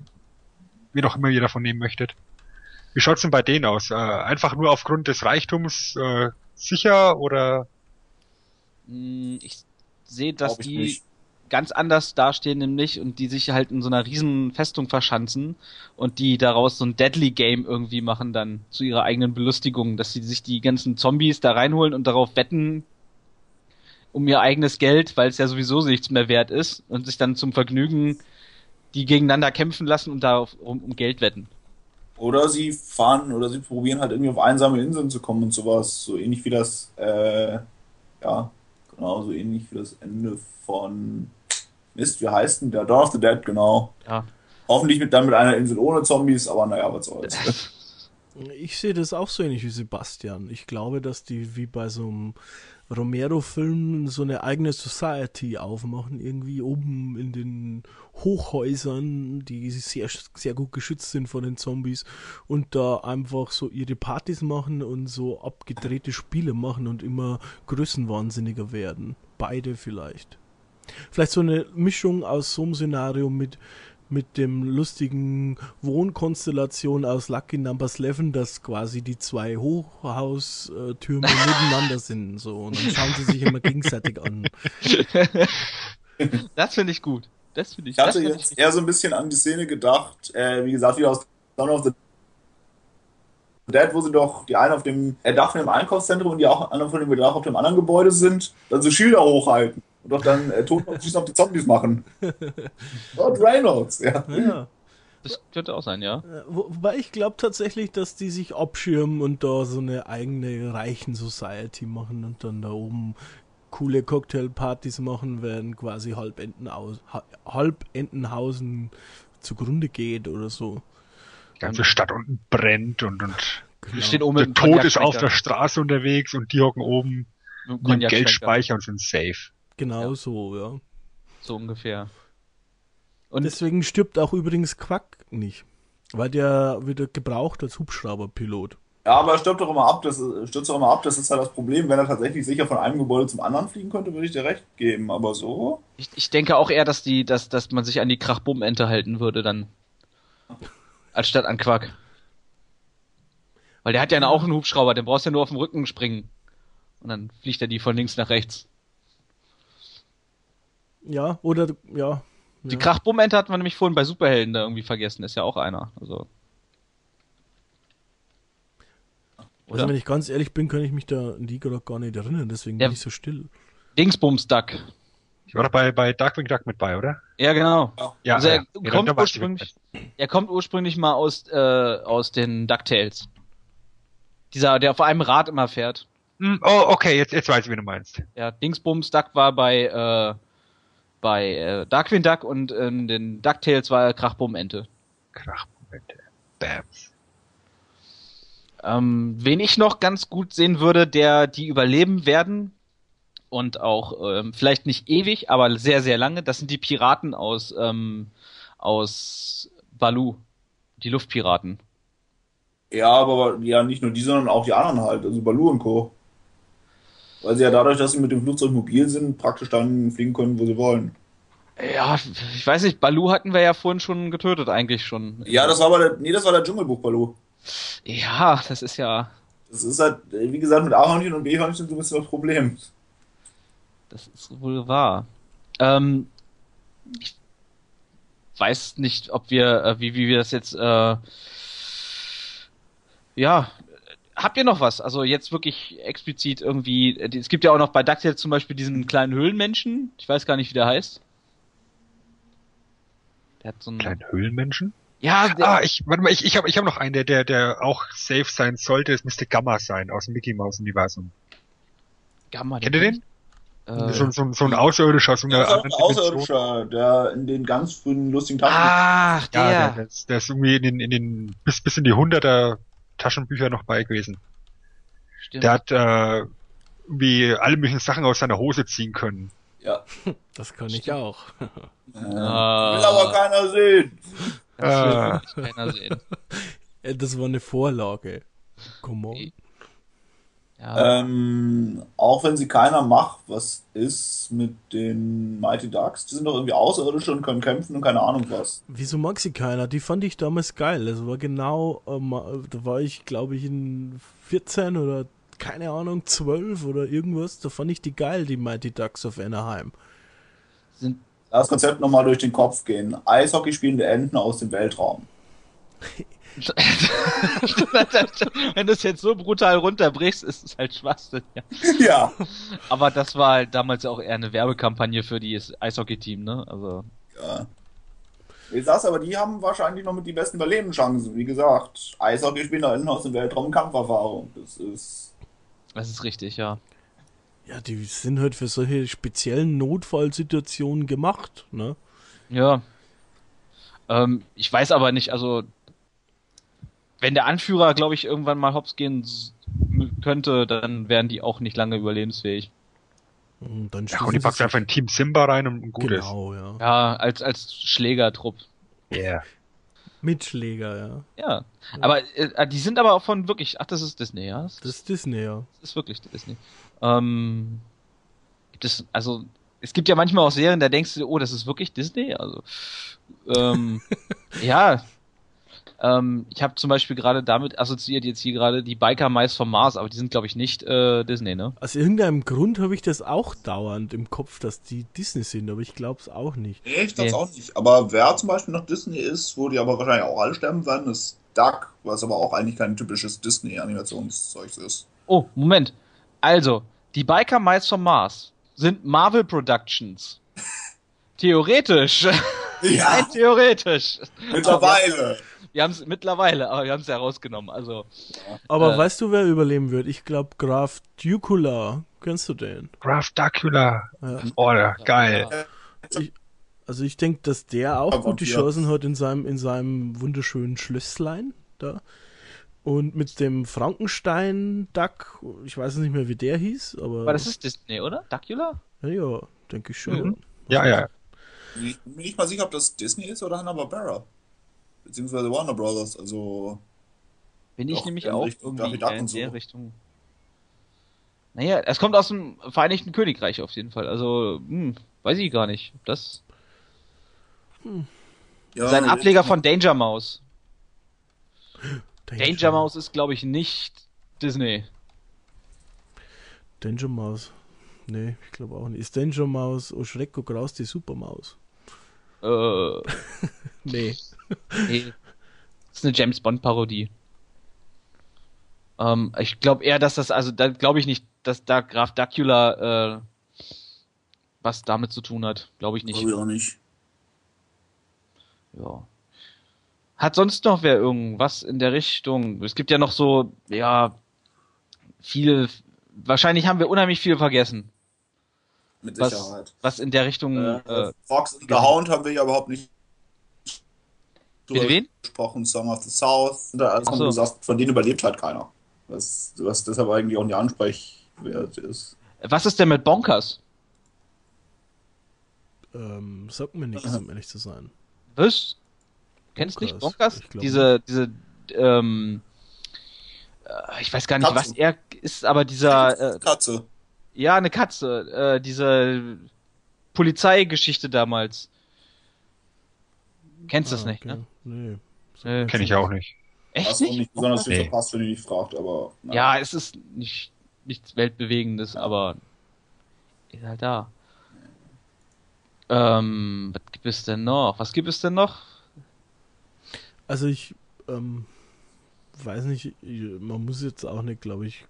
wie noch immer ihr davon nehmen möchtet. Wie schaut's denn bei denen aus? Äh, einfach nur aufgrund des Reichtums äh, sicher oder Ich sehe, dass ich die nicht. ganz anders dastehen nämlich und die sich halt in so einer riesen Festung verschanzen und die daraus so ein Deadly Game irgendwie machen dann zu ihrer eigenen Belustigung, dass sie sich die ganzen Zombies da reinholen und darauf wetten um ihr eigenes Geld, weil es ja sowieso nichts mehr wert ist und sich dann zum Vergnügen die gegeneinander kämpfen lassen und darauf um, um Geld wetten. Oder sie fahren oder sie probieren halt irgendwie auf einsame Inseln zu kommen und sowas. So ähnlich wie das, äh, ja, genau, so ähnlich wie das Ende von Mist, wie heißt denn der? Dawn of the Dead, genau. Ja. Hoffentlich mit, dann mit einer Insel ohne Zombies, aber naja, was soll's. Ich sehe das auch so ähnlich wie Sebastian. Ich glaube, dass die wie bei so einem Romero-Film so eine eigene Society aufmachen, irgendwie oben in den Hochhäusern, die sehr, sehr gut geschützt sind von den Zombies und da einfach so ihre Partys machen und so abgedrehte Spiele machen und immer größenwahnsinniger werden. Beide vielleicht. Vielleicht so eine Mischung aus so einem Szenario mit mit dem lustigen Wohnkonstellation aus Lucky Numbers 11, dass quasi die zwei Hochhaustürme nebeneinander sind so und dann schauen sie sich immer gegenseitig an. Das finde ich gut. Das finde ich. Ich hatte das find jetzt eher so ein bisschen an die Szene gedacht, äh, wie gesagt, wie aus Dawn of the Dead, wo sie doch die einen auf dem äh, Dach von dem Einkaufszentrum und die auch anderen von dem Dach auf dem anderen Gebäude sind, dann so Schilder hochhalten und doch dann äh, Toten auf auf die Zombies machen. Dort Reynolds, ja. Ja. das könnte auch sein, ja. Äh, Wo, wobei ich glaube tatsächlich, dass die sich abschirmen und da so eine eigene reichen Society machen und dann da oben coole Cocktailpartys machen, während quasi halb, Entenhaus, ha, halb Entenhausen zugrunde geht oder so. die ganze Stadt unten brennt und, und oben der Tod ist auf der Straße unterwegs und die hocken oben Mit im Cognac-Schwenker. Geldspeicher und sind safe. Genau Ja. so, ja. So ungefähr. Und Deswegen stirbt auch übrigens Quack nicht. Weil der wird gebraucht als Hubschrauberpilot. Ja, aber er stirbt doch immer ab, das ist- stürzt doch immer ab, das ist halt das Problem. Wenn er tatsächlich sicher von einem Gebäude zum anderen fliegen könnte, würde ich dir recht geben. Aber so. ich, ich denke auch eher, dass die, dass, dass man sich an die Krachbumm-Ente halten würde dann. Anstatt an Quack. Weil der hat ja auch einen Hubschrauber, den brauchst du ja nur auf dem Rücken springen. Und dann fliegt er die von links nach rechts. Ja, oder, ja. Die ja. Krachbumm-Ente hatten wir nämlich vorhin bei Superhelden da irgendwie vergessen, ist ja auch einer. Also. Also wenn ich ganz ehrlich bin, kann ich mich da an die gerade gar nicht erinnern, deswegen Ja. bin ich so still. Dingsbums-Duck. Ich war doch bei, bei Darkwing Duck mit bei, oder? Ja, genau. Ja, also er ja. Kommt ursprünglich, er kommt ursprünglich mal aus, äh, aus den DuckTales. Dieser, der auf einem Rad immer fährt. Hm, oh, okay, jetzt, jetzt weiß ich, wie du meinst. Ja, Dingsbums Duck war bei, äh, bei äh, Darkwing Duck und in den DuckTales war er Krachbum Ente. Krachmomente. Bams. Ähm, wen ich noch ganz gut sehen würde, der die überleben werden und auch ähm, vielleicht nicht ewig, aber sehr sehr lange, das sind die Piraten aus ähm, aus Balu, die Luftpiraten. Ja, aber ja nicht nur die, sondern auch die anderen halt, also Balu und Co. Weil sie ja dadurch, dass sie mit dem Flugzeug mobil sind, praktisch dann fliegen können, wo sie wollen. Ja, ich weiß nicht, Balu hatten wir ja vorhin schon getötet eigentlich schon. Ja, das war aber der, nee, das war der Dschungelbuch Balu. Ja, das ist ja, Das ist halt, wie gesagt, mit A-Hörnchen und B-Hörnchen so ein bisschen das Problem. das ist wohl wahr. Ähm, ich weiß nicht, ob wir, äh, wie, wie wir das jetzt, äh, ja, habt ihr noch was? Also jetzt wirklich explizit irgendwie, äh, es gibt ja auch noch bei DuckTales zum Beispiel diesen kleinen Höhlenmenschen, ich weiß gar nicht, wie der heißt. Der hat so einen, Kleinen Höhlenmenschen? ja, der, Ah, ich, warte mal, ich, ich habe ich hab noch einen, der, der, der auch safe sein sollte. Es müsste Gamma sein aus dem Mickey Mouse Universum. Gamma, Kennt ihr den? Äh, so, so, so ein Außerirdischer, so auch ein. Außerirdischer, der in den ganz frühen lustigen Taschen. ach, der. Ja, der, der, ist, der ist irgendwie in den, in den bis, bis in die hunderter Taschenbücher noch bei gewesen. stimmt. Der hat äh, irgendwie alle möglichen Sachen aus seiner Hose ziehen können. Ja. Das kann ich auch. Äh, Ah. Will aber keiner sehen. das will Ah. wirklich keiner sehen. Äh, Das war eine Vorlage. Come on. Ja. Ähm, auch wenn sie keiner macht, was ist mit den Mighty Ducks? Die sind doch irgendwie Außerirdische und können kämpfen und keine Ahnung was. Wieso mag sie keiner? Die fand ich damals geil. Das war genau, ähm, da war ich glaube ich in 14 oder keine Ahnung, 12 oder irgendwas. Da fand ich die geil, die Mighty Ducks of Anaheim. Sind Das Konzept nochmal durch den Kopf gehen. Eishockey spielende Enten aus dem Weltraum. Wenn du es jetzt so brutal runterbrichst, ist es halt Schwachsinn. Ja. ja. Aber das war halt damals auch eher eine Werbekampagne für das Eishockey-Team, ne? Also. ja. Ich sag's aber, die haben wahrscheinlich noch mit die besten Überlebenschancen. Wie gesagt, Eishockey spielende Enten aus dem Weltraum Kampferfahrung. Das ist. Das ist richtig, ja. Ja, die sind halt für solche speziellen Notfallsituationen gemacht, ne? Ja. Ähm, ich weiß aber nicht, also wenn der Anführer, glaube ich, irgendwann mal hops gehen könnte, dann wären die auch nicht lange überlebensfähig. Und dann Ja, und die sich- einfach in Team Simba rein und gut ist. Genau, ja. Ja, als als Schlägertrupp. Yeah. Mitschläger, ja. Ja. Aber äh, die sind aber auch von wirklich, ach, das ist Disney, ja? Das, Das ist Disney, ja. ist wirklich Disney. Ähm, gibt es, also, es gibt ja manchmal auch Serien, da denkst du, oh, das ist wirklich Disney? Also, ähm, ja. Ähm, ich habe zum Beispiel gerade damit assoziiert jetzt hier gerade die Biker Mice vom Mars, aber die sind, glaube ich, nicht äh, Disney, ne? Aus irgendeinem Grund habe ich das auch dauernd im Kopf, dass die Disney sind, aber ich glaube es auch nicht. Nee, ich glaub's Nee. auch nicht. Aber wer zum Beispiel noch Disney ist, wo die aber wahrscheinlich auch alle sterben werden, ist Duck, was aber auch eigentlich kein typisches Disney-Animationszeug ist. Oh, Moment. Also, die Biker Mice vom Mars sind Marvel Productions. Theoretisch. Nein, theoretisch. mittlerweile. Wir haben es mittlerweile, aber wir haben es ja rausgenommen. Also, Aber Äh. weißt du, wer überleben wird? Ich glaube Graf Ducula. Kennst du den? Graf Dracula. Ja. Oh, geil. Also ich denke, dass der auch Aber gute ja. Chancen hat in seinem, in seinem wunderschönen Schlösslein da. Und mit dem Frankenstein-Duck, ich weiß nicht mehr, wie der hieß, aber, aber das ist Disney, oder? Dracula? ja, ja denke ich schon. Mhm. Ja, ja. Ich bin mir nicht mal sicher, ob das Disney ist oder Hanna-Barbera. Beziehungsweise Warner Brothers. Also, Bin ich nämlich in auch Richtung irgendwie Daffy in so. der Richtung. Naja, es kommt aus dem Vereinigten Königreich auf jeden Fall. Also, hm, weiß ich gar nicht. ob Das ja, sein Ableger von Danger Mouse. Danger, Danger Mouse ist, glaube ich, nicht Disney. Danger Mouse. Nee, ich glaube auch nicht. Ist Danger Mouse, oh Schreck, guck raus, die Supermaus. Äh, Nee. nee. Das ist eine James Bond Parodie. Ähm, ich glaube eher, dass das, also da glaube ich nicht, dass da Graf Dracula äh, was damit zu tun hat. Glaube ich nicht. Glaube ich auch nicht. Ja. Hat sonst noch wer irgendwas in der Richtung? Es gibt ja noch so, ja, viel, wahrscheinlich haben wir unheimlich viel vergessen. Mit was, Sicherheit. was in der Richtung. Äh, Äh, Fox and the gesehen. Hound haben wir ja überhaupt nicht mit wen? gesprochen. Song of the South. Da als so. gesagt, von denen überlebt halt keiner. Was, was deshalb eigentlich auch nicht ansprechwert ist. Was ist denn mit Bonkers? Ähm, sagt mir nichts, um ehrlich zu sein. Was? Kennst du nicht Bonkers? Diese, diese, ähm, äh, ich weiß gar nicht, was Katzen. er ist, aber dieser, äh, Katze. Ja, eine Katze, äh, diese Polizeigeschichte damals. Kennst du das Ah, nicht, okay. ne? Nee. Äh, Kenne ich auch nicht. Echt Hast nicht? nicht besonders viel Nee. verpasst, wenn du nicht fragt, aber. na. Ja, es ist nicht, nichts Weltbewegendes, aber ist halt da. Ähm, was gibt es denn noch? Was gibt es denn noch? Also ich ähm, weiß nicht, ich- man muss jetzt auch nicht, glaube ich,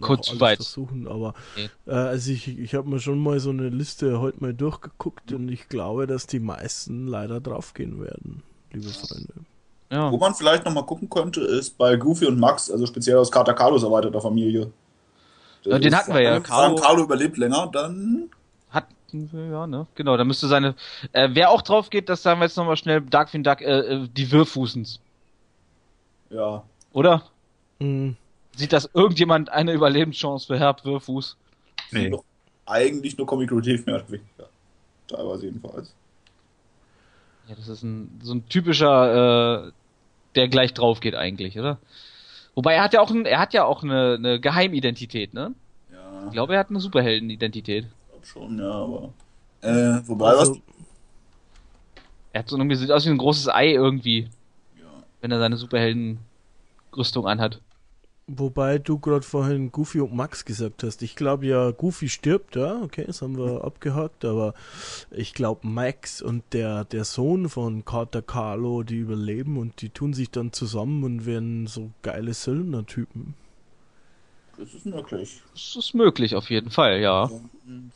Kurz alles weit. versuchen, aber Nee. äh, also ich, ich habe mir schon mal so eine Liste heute mal durchgeguckt und ich glaube, dass die meisten leider draufgehen werden, liebe Freunde. Ja. Wo man vielleicht nochmal gucken könnte, ist bei Goofy und Max, also speziell aus Carter Carlos erweiterter Familie. Ja, den hatten wir ja, Carlo- Carlo überlebt länger, dann. Hat, ja, ne? Genau, da müsste seine. Äh, wer auch drauf geht, das sagen wir jetzt nochmal schnell, Darkwing Duck, äh, äh, die Wirrfußens. Ja. Oder? Mhm. Sieht das irgendjemand eine Überlebenschance für Herb Wirrfuß? Nee. Doch eigentlich nur Comic Relief mehr oder weniger. Teilweise jedenfalls. Ja, das ist ein, so ein typischer, äh, der gleich drauf geht eigentlich, oder? Wobei er hat ja auch, ein, er hat ja auch eine, eine Geheimidentität, ne? Ja, Ich glaube, er hat eine Superheldenidentität. glaub schon, ja, aber. Äh, wobei, Also, was. Er hat so irgendwie, sieht aus wie ein großes Ei irgendwie, Ja. wenn er seine Superheldenrüstung anhat. Wobei du gerade vorhin Goofy und Max gesagt hast. Ich glaube ja, Goofy stirbt, ja, okay, das haben wir abgehakt, aber ich glaube Max und der, der Sohn von Carter Carlo, die überleben und die tun sich dann zusammen und werden so geile Söldner-Typen. Das ist möglich. Das ist möglich, auf jeden Fall, ja.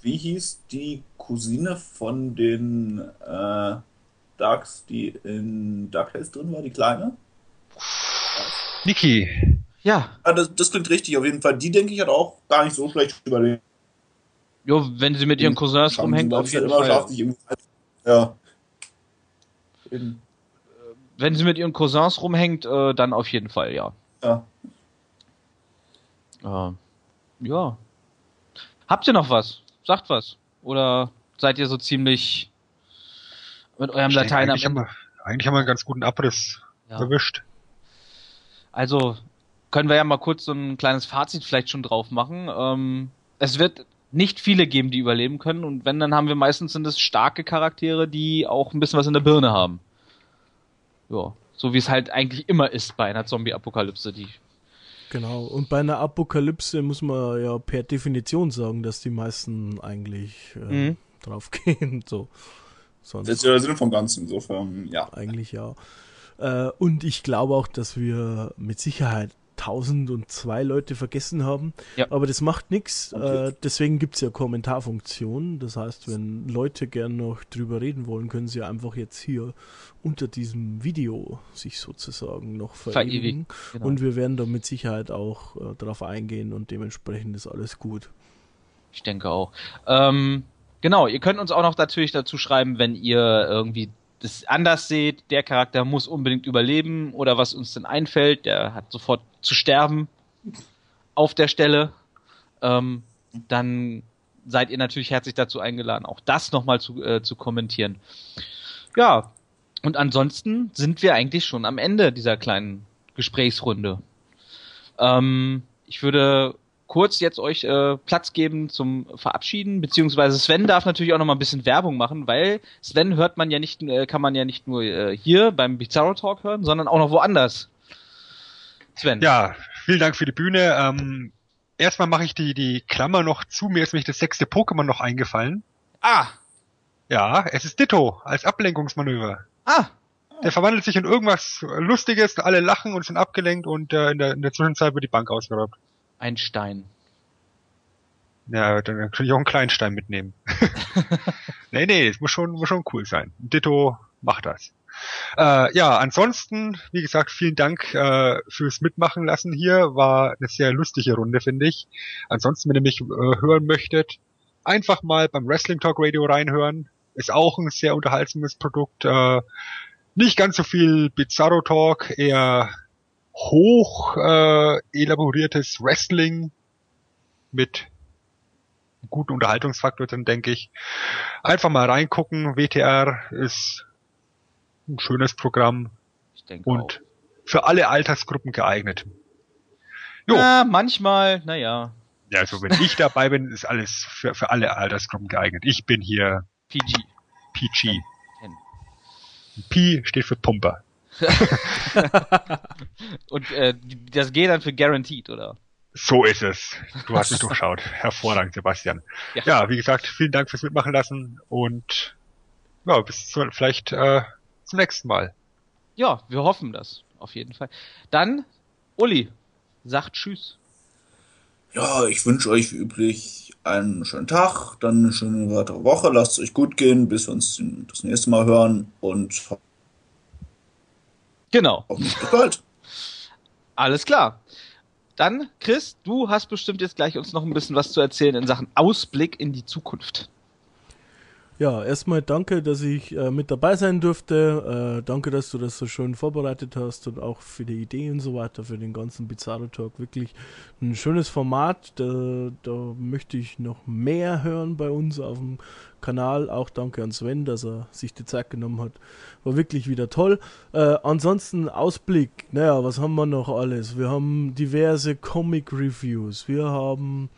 Wie hieß die Cousine von den äh, Ducks, die in DuckTales drin war, die kleine? Niki, Ja, Ah, das, das klingt richtig, auf jeden Fall. Die, denke ich, hat auch gar nicht so schlecht überlebt. jo, wenn sie mit ihren Cousins Schauen rumhängt, auf jeden Fall. irgendwie- Ja. In, Wenn sie mit ihren Cousins rumhängt, äh, dann auf jeden Fall, ja. ja. Äh, ja. Habt ihr noch was? Sagt was. Oder seid ihr so ziemlich mit eurem ich denke, Latein am eigentlich, haben wir, eigentlich haben wir einen ganz guten Abriss Ja. erwischt. Also können wir ja mal kurz so ein kleines Fazit vielleicht schon drauf machen. Ähm, es wird nicht viele geben, die überleben können und wenn, dann haben wir meistens sind es starke Charaktere, die auch ein bisschen was in der Birne haben. Ja, so wie es halt eigentlich immer ist bei einer Zombie-Apokalypse, die Genau, und bei einer Apokalypse muss man ja per Definition sagen, dass die meisten eigentlich äh, Mhm. draufgehen. So. Sonst Das ist ja der Sinn vom Ganzen, insofern, ja. eigentlich ja. Äh, und ich glaube auch, dass wir mit Sicherheit 1002 Leute vergessen haben. Ja. Aber das macht nichts. Äh, deswegen gibt es ja Kommentarfunktionen. Das heißt, wenn Leute gern noch drüber reden wollen, können sie einfach jetzt hier unter diesem Video sich sozusagen noch verewigen. Verewigen, genau. Und wir werden da mit Sicherheit auch äh, darauf eingehen und dementsprechend ist alles gut. Ich denke auch. Ähm, genau, ihr könnt uns auch noch natürlich dazu schreiben, wenn ihr irgendwie das anders seht, der Charakter muss unbedingt überleben oder was uns denn einfällt, der hat sofort zu sterben auf der Stelle. Ähm, dann seid ihr natürlich herzlich dazu eingeladen, auch das nochmal zu, äh, zu kommentieren. Ja, und ansonsten sind wir eigentlich schon am Ende dieser kleinen Gesprächsrunde. Ähm, ich würde kurz jetzt euch äh, Platz geben zum Verabschieden, beziehungsweise Sven darf natürlich auch noch mal ein bisschen Werbung machen, weil Sven hört man ja nicht, äh, kann man ja nicht nur äh, hier beim Bizarro Talk hören, sondern auch noch woanders. Sven. Ja, vielen Dank für die Bühne. Ähm, erstmal mache ich die, die Klammer noch zu. Mir ist nämlich das sechste Pokémon noch eingefallen. Ah, Ja, es ist Ditto als Ablenkungsmanöver. ah, Der verwandelt sich in irgendwas Lustiges, alle lachen und sind abgelenkt und äh, in, der, in der Zwischenzeit wird die Bank ausgeraubt. Ein Stein. Ja, dann könnte ich auch einen Kleinstein mitnehmen. nee, nee, es muss schon, muss schon cool sein. Ditto macht das. Äh, ja, ansonsten, wie gesagt, vielen Dank äh, fürs Mitmachen lassen hier. War eine sehr lustige Runde, finde ich. Ansonsten, wenn ihr mich äh, hören möchtet, einfach mal beim Wrestling Talk Radio reinhören. Ist auch ein sehr unterhaltsames Produkt. Äh, nicht ganz so viel Bizarro Talk, eher hoch äh, elaboriertes Wrestling mit guten Unterhaltungsfaktor drin, denke ich. Einfach mal reingucken. WTR ist ein schönes Programm Ich denke und auch. für alle Altersgruppen geeignet. Jo. Ja, manchmal, naja, Ja, also wenn ich dabei bin, ist alles für, für alle Altersgruppen geeignet. Ich bin hier PG. PG. P steht für Pumper. Und äh, das G dann für Guaranteed, oder? So ist es. Du hast mich durchschaut. Hervorragend, Sebastian. Ja. Ja. wie gesagt, vielen Dank fürs Mitmachen lassen und ja, bis zu, vielleicht äh, zum nächsten Mal. Ja, wir hoffen das, auf jeden Fall. Dann, Uli, sagt Tschüss. Ja, ich wünsche euch wie üblich einen schönen Tag, dann eine schöne weitere Woche. Lasst es euch gut gehen, bis wir uns das nächste Mal hören und Genau, bis bald. alles klar. Dann, Chris, du hast bestimmt jetzt gleich uns noch ein bisschen was zu erzählen in Sachen Ausblick in die Zukunft. Ja, erstmal danke, dass ich äh, mit dabei sein durfte. Äh, danke, dass du das so schön vorbereitet hast und auch für die Idee und so weiter, für den ganzen Bizarro Talk. Wirklich ein schönes Format. Da, da möchte ich noch mehr hören bei uns auf dem Kanal. Auch danke an Sven, dass er sich die Zeit genommen hat. War wirklich wieder toll. Äh, ansonsten Ausblick. Naja, was haben wir noch alles? Wir haben diverse Comic Reviews. Wir haben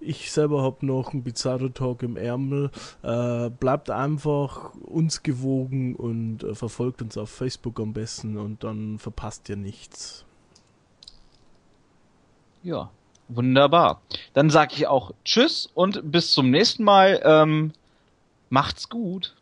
ich selber habe noch einen Bizarro Talk im Ärmel. Äh, bleibt einfach uns gewogen und äh, verfolgt uns auf Facebook am besten und dann verpasst ihr nichts. Ja, wunderbar. Dann sage ich auch Tschüss und bis zum nächsten Mal. Ähm, macht's gut.